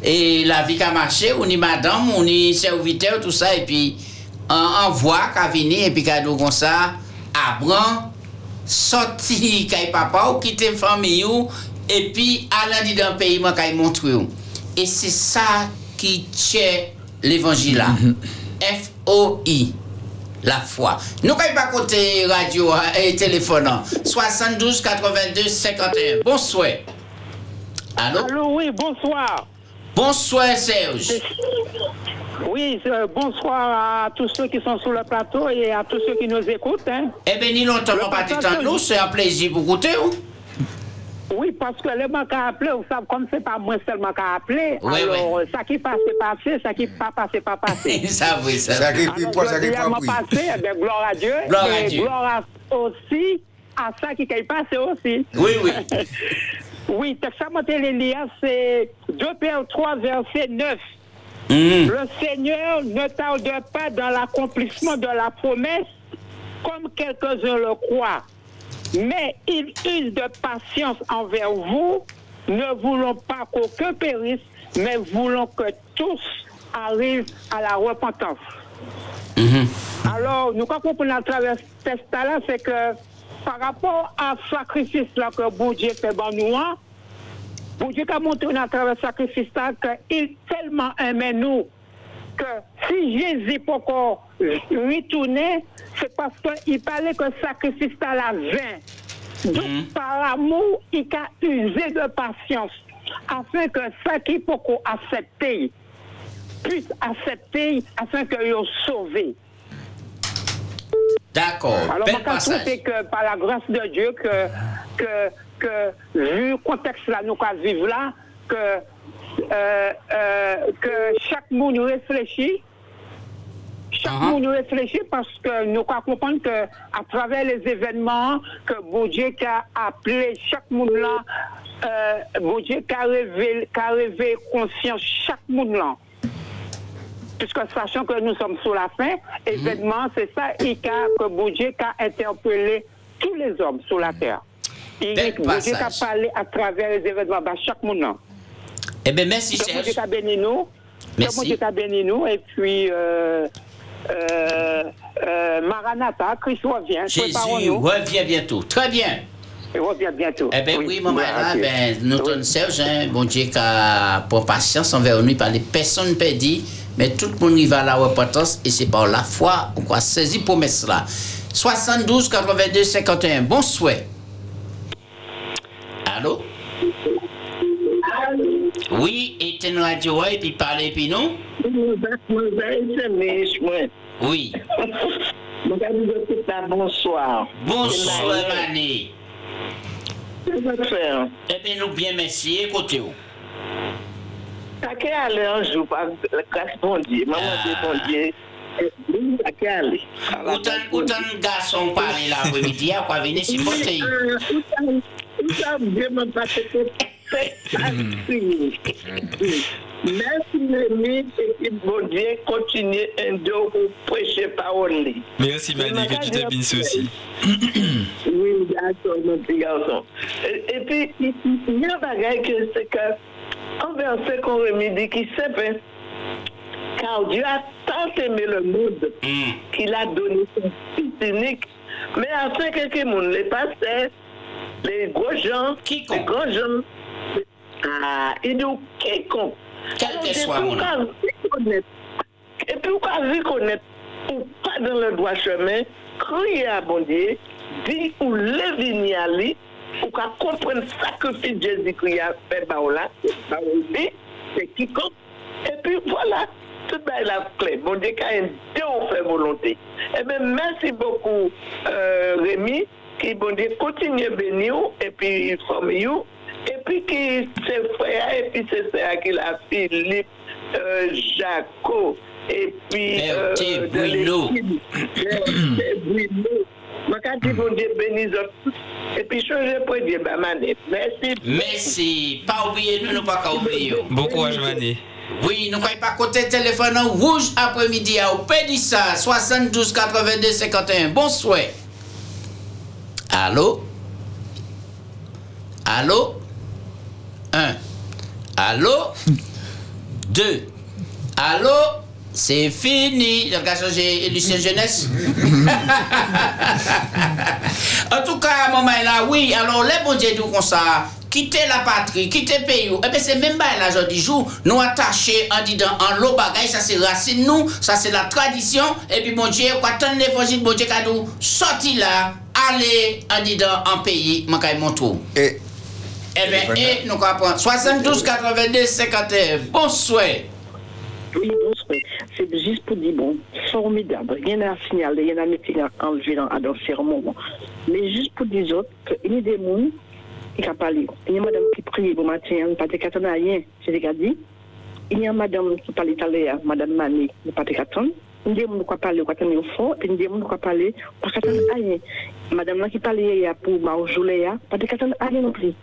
et la vie qui a marché, on est madame, on est serviteur, tout ça, et puis on, voit qu'à venir, et puis qu'à nous comme ça, Abran, sorti kay papa ou quitter famille ou et puis aller dans le pays moi kay montre ou. et c'est ça qui tient l'évangile là. F O I la foi. Nous kay pas côté radio hein, et téléphone hein. 72 82 51. Bonsoir. Allô? Allô, oui, bonsoir. Bonsoir Serge. Oui, euh, bonsoir à tous ceux qui sont sur le plateau et à tous ceux qui nous écoutent. Hein. Eh bien, ni longtemps pas dit nous, c'est un plaisir pour goûter ou Oui, parce que les gens qui ont appelé, vous savez, comme c'est pas moi seulement qui a appelé, Oui, alors ça qui passe, c'est passé, ça qui pas passé, pas passé. ça oui, ça. Ça qui Alors, pas, ça qui pas passé, eh bien, gloire à Dieu. Gloire à et Dieu. gloire à- aussi à ça qui est passé aussi. Oui, oui. oui, texte Elia, c'est 2 Pierre 3, verset 9. Mhm. Le Seigneur ne tarde pas dans l'accomplissement de la promesse, comme quelques-uns le croient, mais il use de patience envers vous, ne voulons pas qu'aucun périsse, mais voulons que tous arrivent à la repentance. Alors, nous comprenons à travers ce texte-là, c'est que par rapport à ce sacrifice-là que bon Dieu fait dans nous, hein, bon Dieu a montré à travers ce sacrifice-là qu'il tellement aimait nous que si Jésus peut encore retourner, c'est parce qu'il parlait que le sacrifice-là la vain. Donc, par amour, il a usé de patience afin que ça qui peut encore accepter puisse accepter afin que soit sauvé. D'accord. Alors, passage. trouve que par la grâce de Dieu, que, que, que vu le contexte là, nous qu'on vivre là, que, euh, euh, que chaque monde réfléchit, chaque monde réfléchit parce que nous qu'on comprendre que à travers les événements, que Dieu a appelé chaque monde là, euh, Dieu a révélé, a conscience chaque monde là. Puisque sachant que nous sommes sous la fin, événement, c'est ça qu'a- que Dieu a interpellé tous les hommes sur la terre. Dieu a parlé à travers les événements, bah, chaque monde. Eh bien, merci, Que bon Serge. Dieu a béni nous. Que Merci. bon Dieu a béni nous. Et puis, euh, euh, euh, Maranatha, Christ revient. Jésus revient bientôt. Très bien. Il revient bientôt. Eh bien, oui, maman, gloire à là, ben, nous donnons Serge, hein, bon Dieu, qui a pour patience envers nous, par les personnes perdues, mais tout le monde y va à la repentance, et c'est par la foi qu'on a saisi promesse là. 72 82 51. Bonsoir. Allô? Oui, et une radio, et puis parlez, puis non? Oui. Bonsoir. Bonsoir, Mané. Eh bien, nous bien merci, écoutez-vous. T'as qu'à aller un jour par grâce bon Dieu. Maman dit bon Dieu. T'as qu'à aller. Autant, autant de garçons parler l'après-midi, à quoi venir supporter? Dieu m'a pas fait Merci l'ennemi et bon Dieu continue un dos pour prêcher parole. Merci Mani, que tu bien aussi. Oui, d'accord, mon petit garçon. Et, puis, il y a un bagage que c'est que, un verset qu'on dit qui sait, car Dieu a tant aimé le monde qu'il a donné son fils unique. Mais afin que tout le pasteurs, les gros gens, les grands gens, Ah, idou kekon. Kelke swa moun. E pi ou ka rikonet ou pa dan le doa chemen, kriye a bondye, di ou levi ni ali, ou ka kompren sakrifis Jezi kriye a pe ba ou la, ba ou di, se kikon, e pi wala, tout ba la kle. Bondye ka en de ou fe volonte. E ben, mersi bokou, euh, Remy, ki bondye kontinye beni ou, e pi fome you, et puis qui ses frères, et puis ses frères qui la Philippe, euh, Jaco, et puis euh, de Bruno. Bruno. Ma ka di bon Dieu bénisse tous. Et puis changer pour Dieu, bah, manette. Merci. Merci. Pas oublier, nous, nous pas oublier. Bon courage, Mané. Oui, nous ne pas côté téléphone en rouge après-midi au Pédissa 72 82 51. Bonsoir. Allô? Allô? Un. Allô? Deux. Allô? C'est fini. À changer Lucien Jeunesse. en tout cas, maman est là, oui. Alors, les bons dieux comme ça. Quitter la patrie, quitter le pays. Eh bien, c'est même pas là, je dis, nous attachés en disant, en l'eau bagaille, ça c'est racine nous, ça c'est la tradition. Et puis, mon Dieu, quand tant l'évangile, mon Dieu, nous sorti là, aller en disant, en pays, mon tour. Et. Eh bien, et nous comprenons. 72 82 51. Bonsoir. Oui, bonsoir. C'est juste pour dire, bon, formidable. Rien à signaler, rien à mettre en enlever dans dans ces moments. Mais juste pour dire autres, qu'il y a des gens qui ont parlé. Il y a madame qui prie pour matin, pas de qu'attendre rien, c'est déjà dit. Il y a madame qui parle italien, madame Mani, pas de qu'attendre. Il y a des gens qui parlent, qui au fond, et il y a des gens qui parlent, pas qu'attendre rien. Madame qui parle hier pour Maojoléa, pas de qu'attendre rien non plus.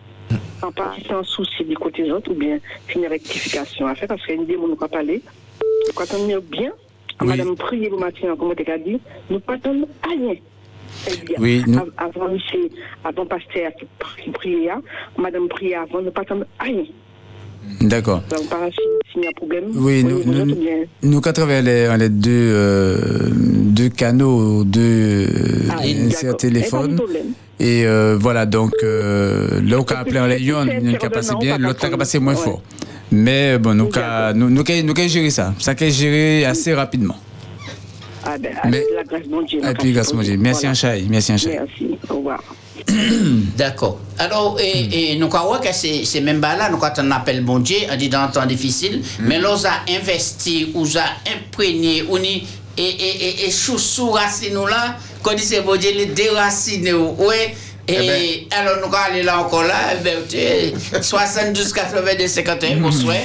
En partie sans souci du côté des autres, ou bien c'est une rectification à faire, parce qu'il y a des gens qui parlent, quand on est bien, madame prier le matin, comme tu as dit, nous pas attendre rien. Oui, nous- av- Avant, monsieur, avant pasteur qui, priait, madame priait avant, ne pas attendre rien. D'accord. Donc, par si- s'il y a un problème, Oui, nous, nous, nous qu'à travers les, les deux, euh, deux canaux, deux Ah, euh, d'accord. téléphones. Et euh, voilà, donc euh, là, on a appelé en nous a passé bien, l'autre pas a passé moins fort. Mais bon, nous avons gérer ça. Ça qu'est géré assez rapidement. ah ben, Mais- avec la grâce Dieu. Mon Dieu. Merci, Voilà. Anchaï. Merci, Anchaï. Merci, au revoir. D'accord. Alors, et, et nous croyons que même pas là, nous quand on appelle bon Dieu, on dit dans un temps difficile, mais là, on a investi, on a imprégné, on et, et, et, et sous sous racine nous là, qu'on dit c'est bon Dieu, les déraciner, ouais. Et alors, nous allons aller là encore là, eh ben, tu sais, 72 82 51, bonsoir.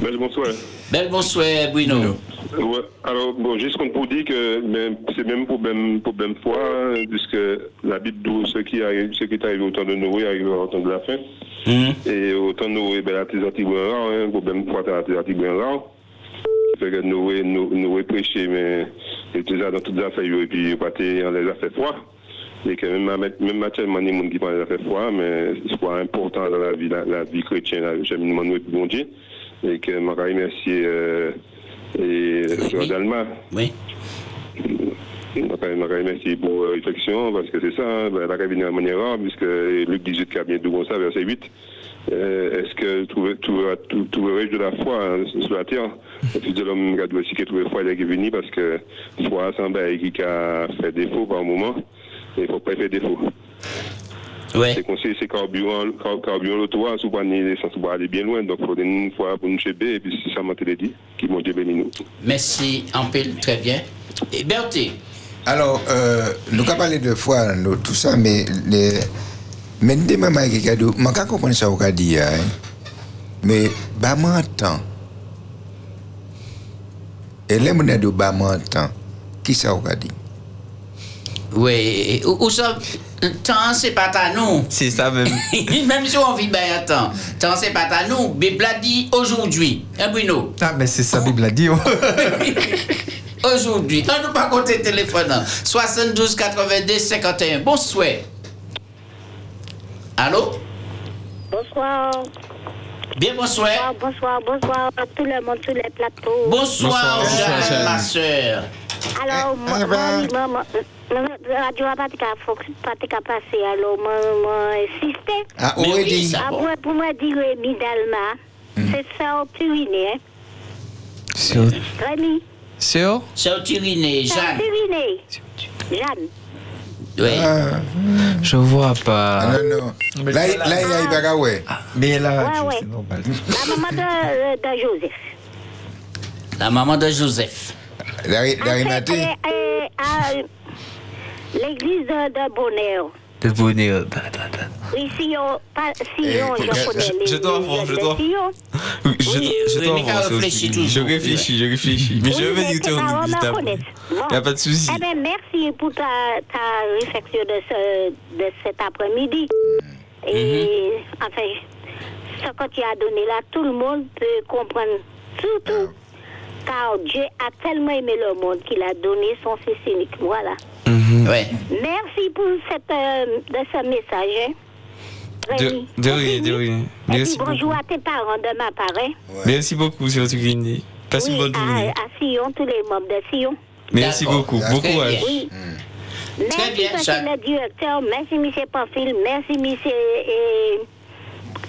Belle bonsoir. Belle bonsoir, Bruno. Ouais, alors, bon, juste comme pour dire que c'est même problème, problème foi, hein, puisque la Bible dit ce qui arrive, ce qui est arrivé au temps de Noé arrive au temps de la fin. Et au temps de Noé, ben, la thésatie bien rare, hein, problème foi, la thésatie bien rare. Fait que Noé, No- Noé prêchait, mais il était dans toutes les affaires, et puis il partait dans les affaires foi. Et que même, même actuellement, des gens qui parlent des affaires foi, mais c'est pas important dans la vie, la, la vie chrétienne, la cheminement de bon Dieu. Et que je remercie euh, et Sœur Dalma. Oui. Je remercie pour la réflexion, parce que c'est ça, hein, ben, la cabine de manière rare, puisque Luc 18, qui a bien tout comme ça, verset 8. Euh, Est-ce que trouver- trouver- trou- trouverai-je de la foi hein, sur la terre? Le fils de l'homme qui doit aussi que trouver foi, il est venu parce que foi, c'est un bail qui a fait défaut par moment, et il ne faut pas faire défaut. Ouais. C'est conseillé, c'est carburant, car- carburant l'auto, sous pas aller sans pas aller bien loin, donc il faut une fois pour nous cheber, et puis c'est ça, m'a dit, qui m'ont Dieu béni nous. Merci, pile, très bien. Et Berthe, Alors, euh, nous avons parlé de foi, nous, tout ça, mais les, mais qui je ne comprends ça au cas dit, hein. mais bah m'entend. Et les gens de bah m'entend, qui ça au cas dit? Oui, ou, ça, le temps c'est pas à nous. C'est ça même. même si on vit bien un temps, temps c'est pas à nous. Bible a dit aujourd'hui. Hein, Bruno? Ah, mais c'est ça, Bible a dit. oh. Aujourd'hui. On ne pas compter téléphone. hein. 72 82 51. Bonsoir. Allô? Bonsoir. Bien, bonsoir. Bonsoir, bonsoir à tout le monde sur les plateaux. Bonsoir, Euh, Jeanne, ma soeur. Alors, moi, Eh, eh ben. moi, moi, moi, la radio n'a pas de cas- faut que- pas de cas passer, alors moi, moi, insisté. Ah, oui, ça, Ah, pour moi, dire Rémi Dalma, c'est ça au Pyrénées, hein. Rémi. C'est où C'est au Tyrinée, C'est au Jeanne. Jeanne. Oui. Je vois pas. Ah, non, non. Là, il- là, il y a Ibaga, ouais. Mais là, Ouais, ouais. La maman de, euh, de Joseph. La maman de Joseph. À l'église de, de Bonheur. De bonheur. Oui, Sion, pas Sion, Eh, je je- connais je les dois églises voir, je dois-. Oui, Je, je dois. Je réfléchis, je réfléchis. Mais je vais venir te. Il n'y a pas de souci. Eh bien, merci pour ta, ta réflexion de, ce, de cet après-midi. Et, enfin, ce que tu as donné là, tout le monde peut comprendre. Surtout, car Dieu a tellement aimé le monde qu'il a donné son Fils unique. Voilà. Ouais. Merci pour cette, euh, de ce message. hein. De, Rémi. de rien, de rien. Merci bonjour beaucoup. à tes parents de ma part. hein. Merci beaucoup, votre Guinée. Passe une Oui, bonne à, journée. à Sion, tous les membres de Sion. Merci beaucoup. Très Bon bien. courage. Oui. Très Merci, bien, monsieur ça- le directeur. Merci, monsieur Pamphile. Merci, monsieur. Et,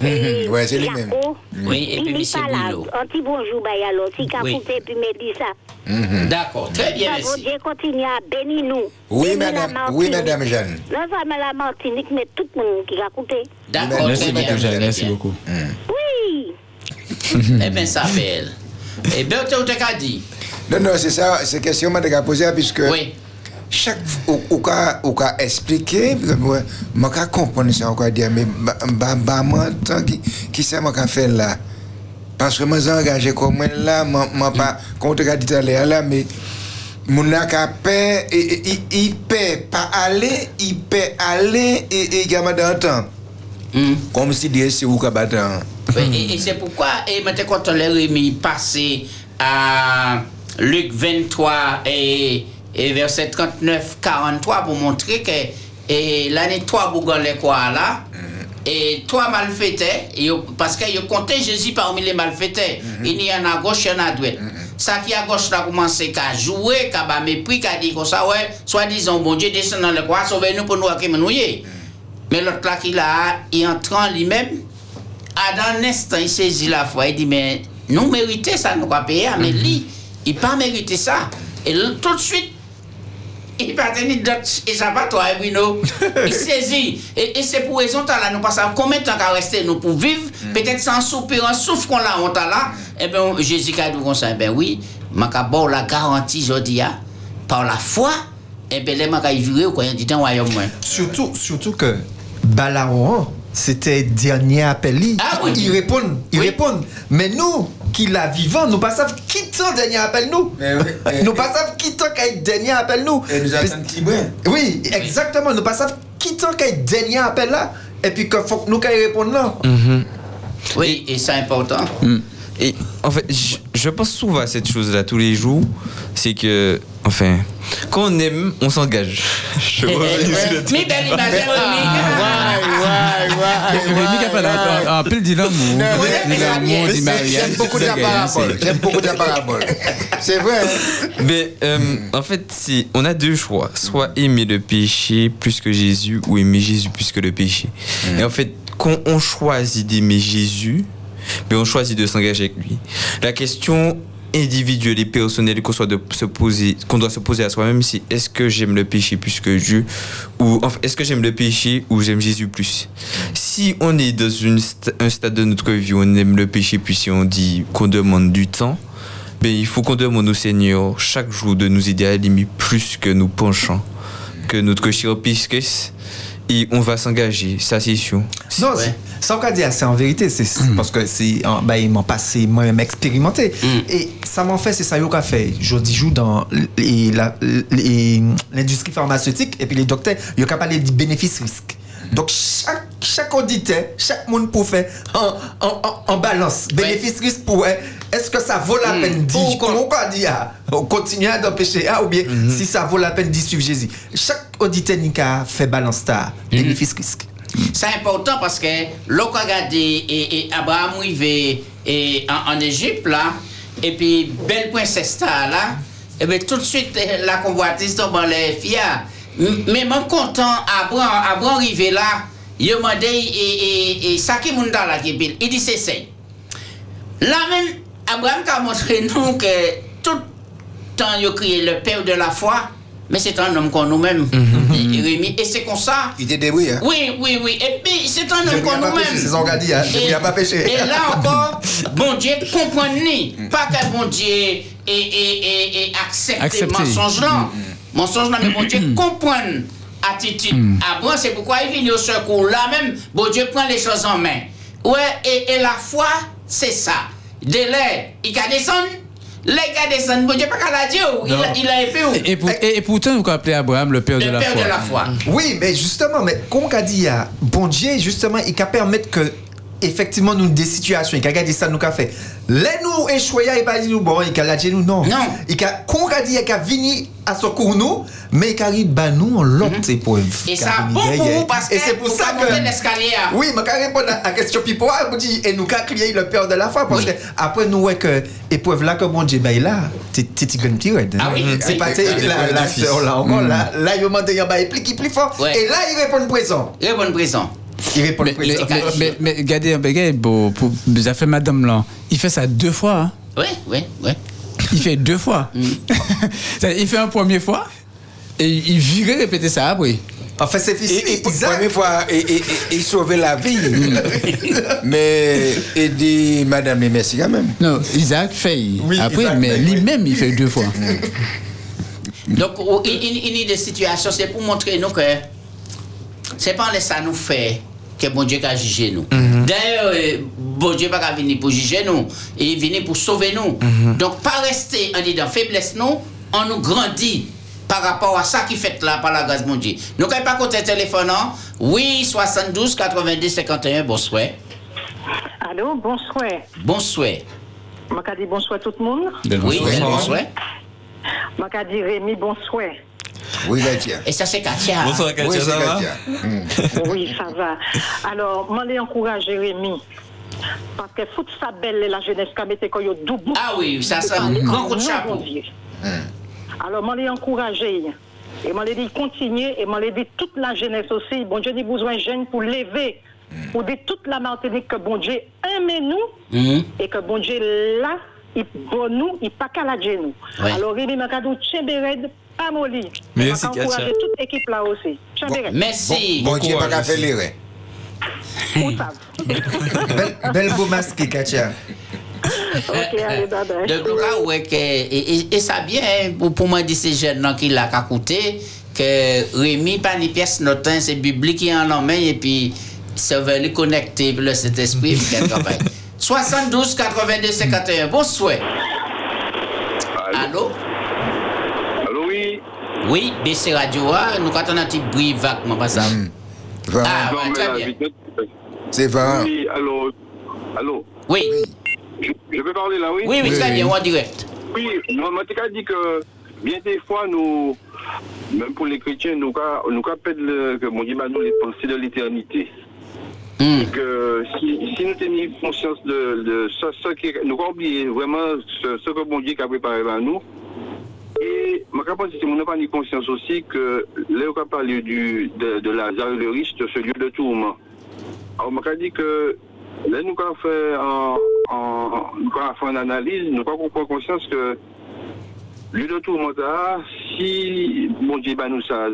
Mhm, ouais, c'est lui-même. Jaco. Oui, et puis là. Bruno. Un petit bonjour, alors. Si Oui. Capoute, puis me dit ça. Mhm. D'accord, très bien, Ça, bon merci. Dieu continue à bénir nous. Oui, madame. Oui, madame Jeanne. Non seulement la Martinique, mais tout le monde qui a écouté. D'accord, Merci très bien. beaucoup, Jeanne. Merci beaucoup. Oui. Eh bien, ça belle. Eh bien, tu as dit. Non, non, c'est ça, c'est question que je poser puisque Oui. chaque fois au cas expliquer je ne comprendre ça encore dire mais bah bah bah moi qui qui ça m'a fait là? Parce que moi engagé comme moi là moi pas comme tu as dit tout à là mais mon et- il paie pas aller il paie aller et dans le temps. Comme si dire c'est battre Oui, et, et c'est pourquoi, et maintenant, quand on l'a remis passé à Luc 23 et, et verset 39-43 pour montrer que et l'année 3 Bougon les quoi là, et trois malfaiteurs, parce que yo compté Jésus parmi les malfaiteurs. Il y en a à gauche, il y en a à droite. Ça qui à gauche là commencé à jouer, qu'à bas mépris, qu'à dire comme ça, ouais, soi-disant, bon Dieu descend dans le croix, sauvez-nous pour nous à nous y Mais l'autre là qui là, il entre en lui-même, à dans un instant, il saisit la foi, il dit, mais nous méritons ça, nous pas payer, mais lui, il pas mérité ça. Et tout de suite, il pas tenu d'autres échappatoires, Bruno. Il saisit. Et, et c'est pour raison, là, nous passons combien de temps qu'à rester, nous, pour vivre, peut-être sans soupir, un souffle qu'on a, on t'a là. Eh bien, Jésus a dit comme ça, eh bien oui, bon la garantie, je dis, ah, par la foi, eh bien, les mains vivre, quoi, il dit, royaume, moi. Surtout, surtout que Balawan, c'était dernier appel. Ah oui. Ils répondent, ils répondent. Mais nous, qui la vivons, nous pas savons qui tant dernier appel nous. nous pas savons qui tant qu'à dernier appel nous. Et nous attendons qui. Oui, exactement. Nous pas savons qui tant qu'à dernier appel là. Et puis que faut que nous répondre là. Oui, et c'est important. Et en fait, je, je pense souvent à cette chose-là tous les jours. C'est que, enfin, quand on aime, on s'engage. Je vois Mi belle image, Rémi qui a parlé en- en pile dit l'amour. L'amour, dit mariage. J'aime beaucoup ta parabole. J'aime beaucoup ta parabole. C'est vrai. hein? Mais euh, en fait, on a deux choix. Soit aimer le péché plus que Jésus ou aimer Jésus plus que le péché. Et en fait, quand on choisit d'aimer Jésus, mais on choisit de s'engager avec lui. La question individuelle et personnelle qu'on qu'on doit se poser à soi-même, c'est est-ce que j'aime le péché plus que Dieu ou est-ce que j'aime le péché ou j'aime Jésus plus? Si on est dans un stade de notre vie où on aime le péché puis si on dit qu'on demande du temps, ben, il faut qu'on demande au Seigneur chaque jour de nous aider à aimer plus que nous penchons, que notre chiropisque, et on va s'engager, ça c'est sûr. Non, c'est- ça on va dire, c'est en vérité, c'est parce que c'est, en- ben, m'ont passé, moi-même expérimenté. Et ça m'en fait, c'est ça qu'on a fait. Je dis, joue dans l'industrie pharmaceutique et puis les docteurs, ils ont parlé du bénéfice-risque. Donc, chaque, chaque auditeur, chaque monde pour faire en, en, en- en balance. Bénéfice-risque pour eux. Est-ce que ça vaut la peine? D'y comment on va dire? Ah, on continue à d'empêcher ah, ou bien si ça vaut la peine d'y suivre Jésus. Chaque auditeur n'a fait balance ça. Bénéfice-risque. C'est important parce que l'on a regardé et, Abraham arrivé et en, Égypte là, et puis belle princesse là, et bien tout de suite la convoitise tombe dans les filles. Mais mon content Abraham, Abraham arrivé là, il demandé et, et, et ça qui est là qui il dit c'est ça. Là même Abraham a montré nous que tout le temps il a crié le père de la foi, Mais c'est un homme qu'on nous-mêmes, Mhm. Et c'est comme ça. Il était débrouillé. Hein? Oui, oui, oui. Et puis, c'est un homme qu'on nous-mêmes. c'est son gars dit, hein. Je Et- viens pas pécher. Et là encore, bon Dieu comprend ni. Mm. Pas que bon Dieu et, et, et, et accepte le Accepter. mensonge là. Mm, Mensonge là, mais bon Dieu comprend attitude. Après, c'est pourquoi il vient au secours. Là même, bon Dieu prend les choses en main. Ouais, et, et la foi, c'est ça. Délai, il a descendu. Là, il a descendu. Bon Dieu, pas qu'à la dire. Il, a- il a épée. Et, et pour- et- et pourtant, vous appelez Abraham le père de la père foi. de la foi. Oui, mais justement, mais comme on a dit, a bon Dieu, justement, il peut permettre que, effectivement, nous, des situations, il a regardé ça, nous, qu'a fait. Les nous échouer, il pas dit nous, bon, il a dit nous, non. Non. Il a, comme on a dit, il a venu à secours nous, mais il a dit, bah, nous, on épreuve. Et Qu'a ça, bon pour vous, parce Et que c'est pour ça hein. Oui, mais quand répondre à la question Pipo, vous dit, et nous, quand crier le père de la foi, parce que après, nous, ouais, que épreuve là, que bon Dieu, bah, là, t'es t'es gun tirade. Ah oui, C'est pas, la, la sœur, là, encore, Mm. là, là, il va demander, il va appliquer plus fort. Et là, il répond présent. Il répond présent. Il répond Mais, présent. mais, mais, mais regardez, regardez, bon, pour, ça fait madame là. Il fait ça deux fois. hein. Oui, oui, oui. Il fait deux fois. Mm. Il fait une première fois et il virait répéter ça après. En fait, c'est Et, et pour la première fois, et, et, et, il sauvait la vie. mais il dit, Madame, mais merci quand même. Non, Isaac fait après, Isaac mais lui-même, il fait deux fois. Donc, oh, il, il, il y a des situations, c'est pour montrer nous que c'est pas en laissant nous faire que bon Dieu a jugé nous. D'ailleurs, euh, bon Dieu pas venir pour juger nous, il vient pour sauver nous. Donc, pas rester en disant faiblesse nous, on nous grandit par rapport à ça qui fait là par la grâce de mon Dieu. Nous quand pas côté téléphone, hein? oui, 72 90 51, bonsoir. Allô, bonsoir. Bonsoir. Je dis bonsoir tout le monde? Oui, bonsoir. Je dis Rémi, bonsoir. Oui, Katia. Et ça, c'est Katia. Bonsoir, Katia, Oui, ça va Katia. oui, ça va. Alors, je l'ai encouragé Rémi. Parce que toute sa belle la jeunesse qui a mis quand il double. Ah oui, ça, c'est un grand coup de chapeau. Alors, je l'ai encouragé. Et je l'ai dit continuer. Et je l'ai dit toute la jeunesse aussi. Bon Dieu, a besoin de jeunes pour lever. Pour dire toute la Martinique que bon Dieu aime nous. Mhm. Et que bon Dieu là, il bon nous, il pas qu'à la nous. Ouais. Alors, Rémi, je dis Tchembered, pas molli. Merci, Je vais encourager Katia. toute l'équipe là aussi. Merci. Bon, bon Dieu, pas qu'à faire l'erreur. Belle, belle beau masque, Katia. Ok, allez, bye bye. De tout cas, ouais, que, et, et, et ça bien, hein, pour, pour moi, ces jeunes qui qu'à coûter, que Rémi, pas ni pièce notin, c'est biblique qui en main, et puis, ça va les connecter, puis le qu'elle travaille. 72 82 51, bonsoir. Allô? Allô, oui. Oui, BC Radio, ah, nous quand on a un petit bruit vaguement, pas ça. Ah, très la bien. vitesse- C'est vrai. Oui, allô. Allô. Oui. Je, je peux parler là, oui? Oui, oui, très bien, en direct. Oui, as dit que bien des fois, nous, même pour les chrétiens, nous, nous appelons que mon Dieu m'a nous les pensées de l'éternité. Que si, si nous tenions conscience de, de ce, ce qui nous avons oublié vraiment ce, ce que mon Dieu a préparé à nous. Et que nous n'avons pas ni conscience aussi que là, on a parlé du, de, de riche, de ce lieu de tourment. Alors, je dit que là, nous avons fait, nous une analyse, nous avons conscience que lieu de tourment, si mon Dieu bah, nous ça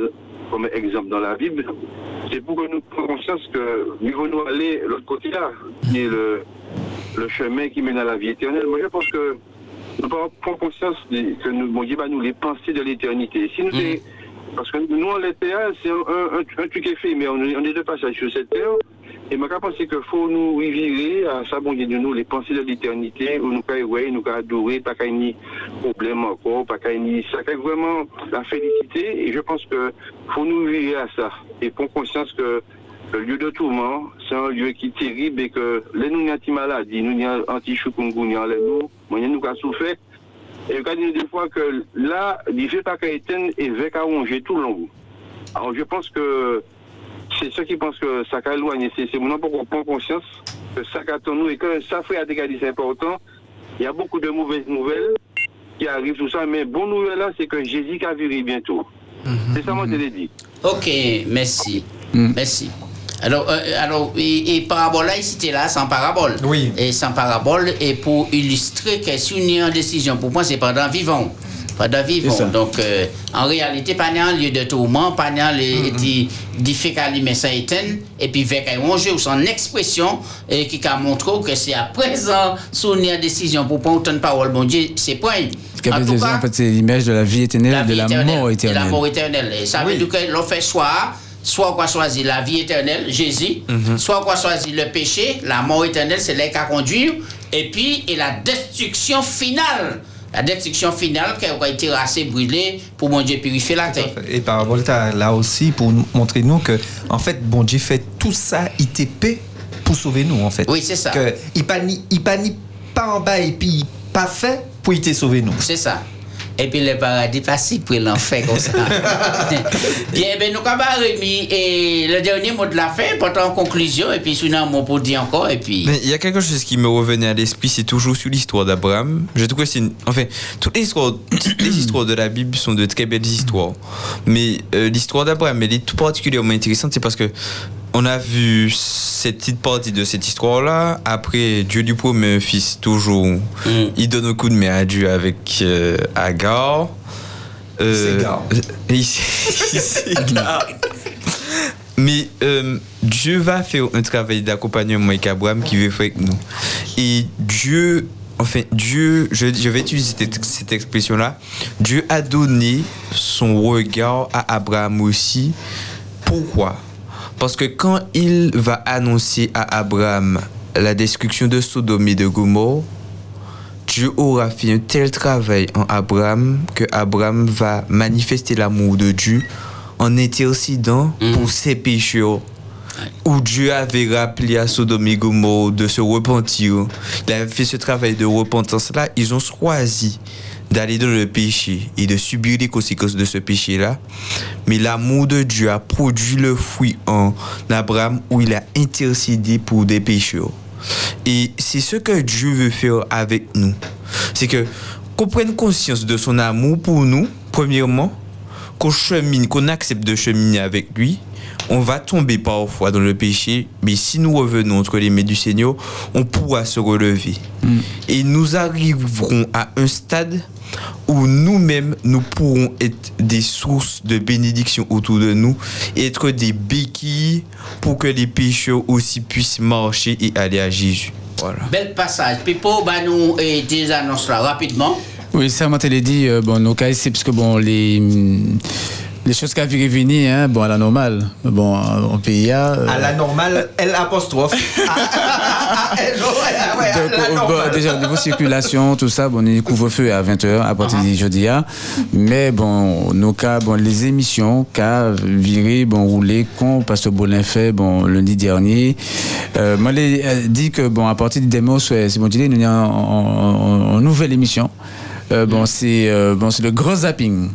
comme exemple dans la Bible, c'est pour que nous prenions conscience que nous voulons aller de l'autre côté là, qui est le, le chemin qui mène à la vie éternelle. Moi, je pense que nous prenons conscience que nous, mon Dieu bah, nous les pensées de l'éternité. Si nous est- parce que nous, on l'était, hein, c'est un, un, un, truc éphémère, on on est de passage sur cette terre. Et je pense qu'il faut nous y virer à ça, bon Dieu, nous, les pensées de l'éternité, où nous pouvons nous adorer, pas qu'il y ait problème encore, pas qu'il y ait ça fait vraiment la félicité. Et je pense que faut nous virer à ça. Et prendre conscience que le lieu de tourment, c'est un lieu qui est terrible et que les nous, anti maladie, nous, anti-choukoungounian, les nous, moi, nous, avons souffert. Et quand il dit des fois que là, il ne fait pas qu'à éteindre et veut qu'à ronger tout le long. Alors je pense que c'est ceux qui pensent que ça qu'a éloigné, c'est c'est maintenant pour qu'on prenne conscience que ça qu'attend nous et que ça fait à dégager, c'est important. Il y a beaucoup de mauvaises nouvelles qui arrivent, tout ça, mais bonne nouvelle là, c'est que Jésus a viré bientôt. C'est ça, moi, je l'ai dit. Ok, merci. Merci. Alors, euh, alors et, et parabole là, c'était là sans parabole. Oui. Et sans parabole, et pour illustrer que si on est en décision, pour moi, c'est pendant vivant. pendant vivant. Donc, euh, en réalité, pas un lieu de tourment, pas un lieu de difficulté, mais ça. Et puis, avec un jeu ou son expression, et qui a montré que c'est à présent, sous une décision pour prendre autant de parole, bon Dieu, c'est point. En tout cas, en fait, c'est l'image de la vie éternelle, de vie la éternelle, mort De éternelle. la mort éternelle. Et ça veut dire que l'on fait choix, soit qu'on choisit la vie éternelle, Jésus, soit qu'on choisit le péché, la mort éternelle, c'est là qu'à conduire, et puis et la destruction finale. La destruction finale qui a été assez brûlée pour mon Dieu purifier la terre. Et par rapport à là aussi, pour montrer nous que, en fait, bon Dieu fait tout ça ITP pour sauver nous, en fait. Oui, c'est ça. Que il ni, il pas en bas et puis pas fait pour sauver nous. C'est ça. Et puis le paradis pas si pour l'enfer comme ça. Bien, ben nous avons remis et le dernier mot de la fin, portant en conclusion, et puis sinon un mot pour dire encore, et puis. Mais il y a quelque chose qui me revenait à l'esprit, c'est toujours sur l'histoire d'Abraham. Je trouve que c'est une... Enfin, toutes les histoires, toutes les histoires de la Bible sont de très belles histoires. Mais euh, l'histoire d'Abraham, elle est tout particulièrement intéressante, c'est parce que on a vu cette petite partie de cette histoire-là. Après, Dieu lui promet un fils, toujours. Il donne un coup de main à Dieu avec euh, Agar. Euh. Mais euh, Dieu va faire un travail d'accompagnement avec Abraham qui veut faire avec nous. Et Dieu, enfin, Dieu, je, je vais utiliser cette, cette expression-là, Dieu a donné son regard à Abraham aussi. Pourquoi? Parce que quand il va annoncer à Abraham la destruction de Sodome et de Gomorre, Dieu aura fait un tel travail en Abraham que Abraham va manifester l'amour de Dieu en intercédant pour ses pécheurs. Où Dieu avait rappelé à Sodome et Gomorre de se repentir. Il avait fait ce travail de repentance-là. Ils ont choisi d'aller dans le péché et de subir les conséquences de ce péché-là. Mais l'amour de Dieu a produit le fruit en Abraham où il a intercédé pour des pécheurs. Et c'est ce que Dieu veut faire avec nous. C'est que qu'on prenne conscience de son amour pour nous, premièrement, qu'on chemine, qu'on accepte de cheminer avec lui. On va tomber parfois dans le péché, mais si nous revenons entre les mains du Seigneur, on pourra se relever. Et nous arriverons à un stade où nous-mêmes, nous pourrons être des sources de bénédiction autour de nous, et être des béquilles pour que les pécheurs aussi puissent marcher et aller à Jésus. Voilà. Bel passage. Puis pour bah, nous et des annonces là rapidement. Oui, ça, moi, t'ai dit, euh, bon, nos cas, c'est parce que, bon, les, hum, les choses qui avaient venir, hein, bon, à la normale, bon, en PIA. euh, À la normale, L apostrophe. À euh, déjà, au niveau circulation, tout ça, bon, les couvre-feu à 20h à partir du jeudi. hein. Mais bon, nos cas, bon, les émissions, cas viré, bon, roulé, con, Pasteur Bolin fait, bon, lundi dernier. Euh, moi, les euh, dit que, bon, à partir du démo, c'est bon, nous en, en- en nouvelle émission. Euh, bon, c'est euh, bon, c'est le gros zapping.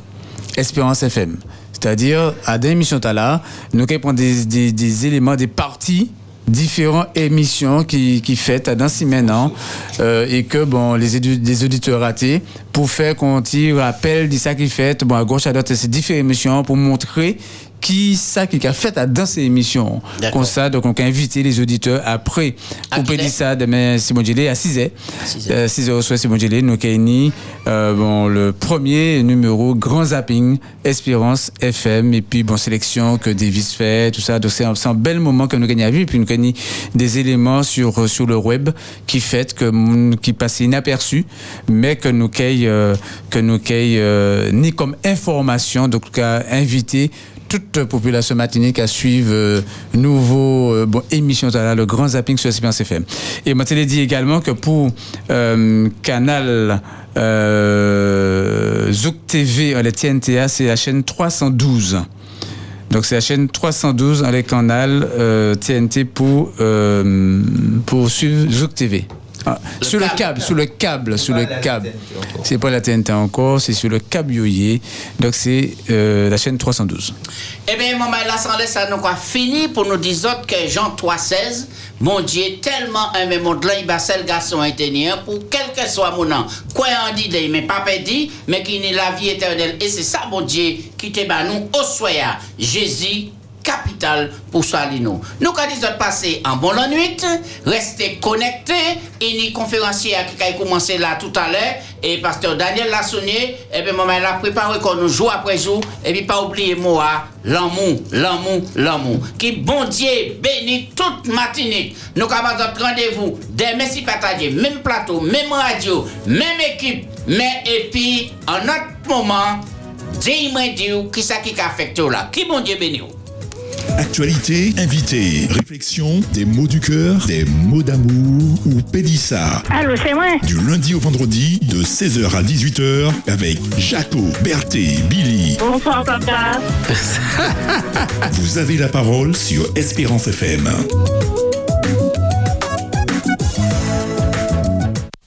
Espérance FM. C'est-à-dire, à des émissions là, nous prendre des, des, des éléments, des parties différentes émissions qui, qui faites dans six maintenant euh, et que bon les auditeurs ratés pour faire qu'on tire rappel de ça qui fait bon à gauche à droite c'est différentes émissions pour montrer qui ça qui a fait à dans ces émissions comme ça donc on a invité les auditeurs après pour dire ça demain Simon Gillet à 6h 6h au soir Simon Gillet nous euh, bon le premier numéro grand zapping Espérance FM et puis bon sélection que Davis fait tout ça. Donc c'est un, un bel moment que nous gagnons à vivre et puis nous gagnons des éléments sur sur le web qui fait que qui passaient inaperçus mais que nous gagnons euh, que nous gagnons euh, ni comme information donc qu'à inviter toute population matinique à suivre euh, nouveau euh, bon, émission là, le grand zapping sur Espérance FM. Et l'ai dit également que pour euh, Canal Zouk TV, le TNTA, c'est la chaîne 312. Donc c'est la chaîne 312 dans les canals TNT pour, pour suivre Zouk TV. Ah, sur le câble, sur le câble, sur le câble. C'est pas la TNT encore, c'est sur le câble Yoye. Donc c'est euh, la chaîne 312. Eh bien, maman, là, sans laisser, ça nous a fini pour nous dire autres que Jean 3,16, mon Dieu, tellement aimé mon là, il va seul garçon intérieur pour quel que soit mon nom. Quoi on dit, mais pas dit, mais qui n'est la vie éternelle. Et c'est ça, mon Dieu, qui te bat nous au soya. Jésus, capital pour ça, nous. Quand ils ont passé en bonne nuit, restez connectés. Et les conférenciers qui ont commencé là tout à l'heure, et pasteur Daniel Lassonnier, et bien, moi, il a préparé qu'on nous joue après jour, et puis pas oublier moi, l'amour, l'amour, l'amour. Qui bon Dieu bénit toute matinée. Nous avons notre rendez-vous dès merci partager, même plateau, même radio, même équipe, mais et puis, en autre moment, dis-moi qui ça qui affecte là? Qui bon Dieu bénit. Actualité, invité, réflexion, des mots du cœur, des mots d'amour ou Pédissa. Allô, c'est moi? Du lundi au vendredi de 16h à 18h avec Jaco, Berthé, Billy. Bonsoir, papa. Vous avez la parole sur Espérance FM.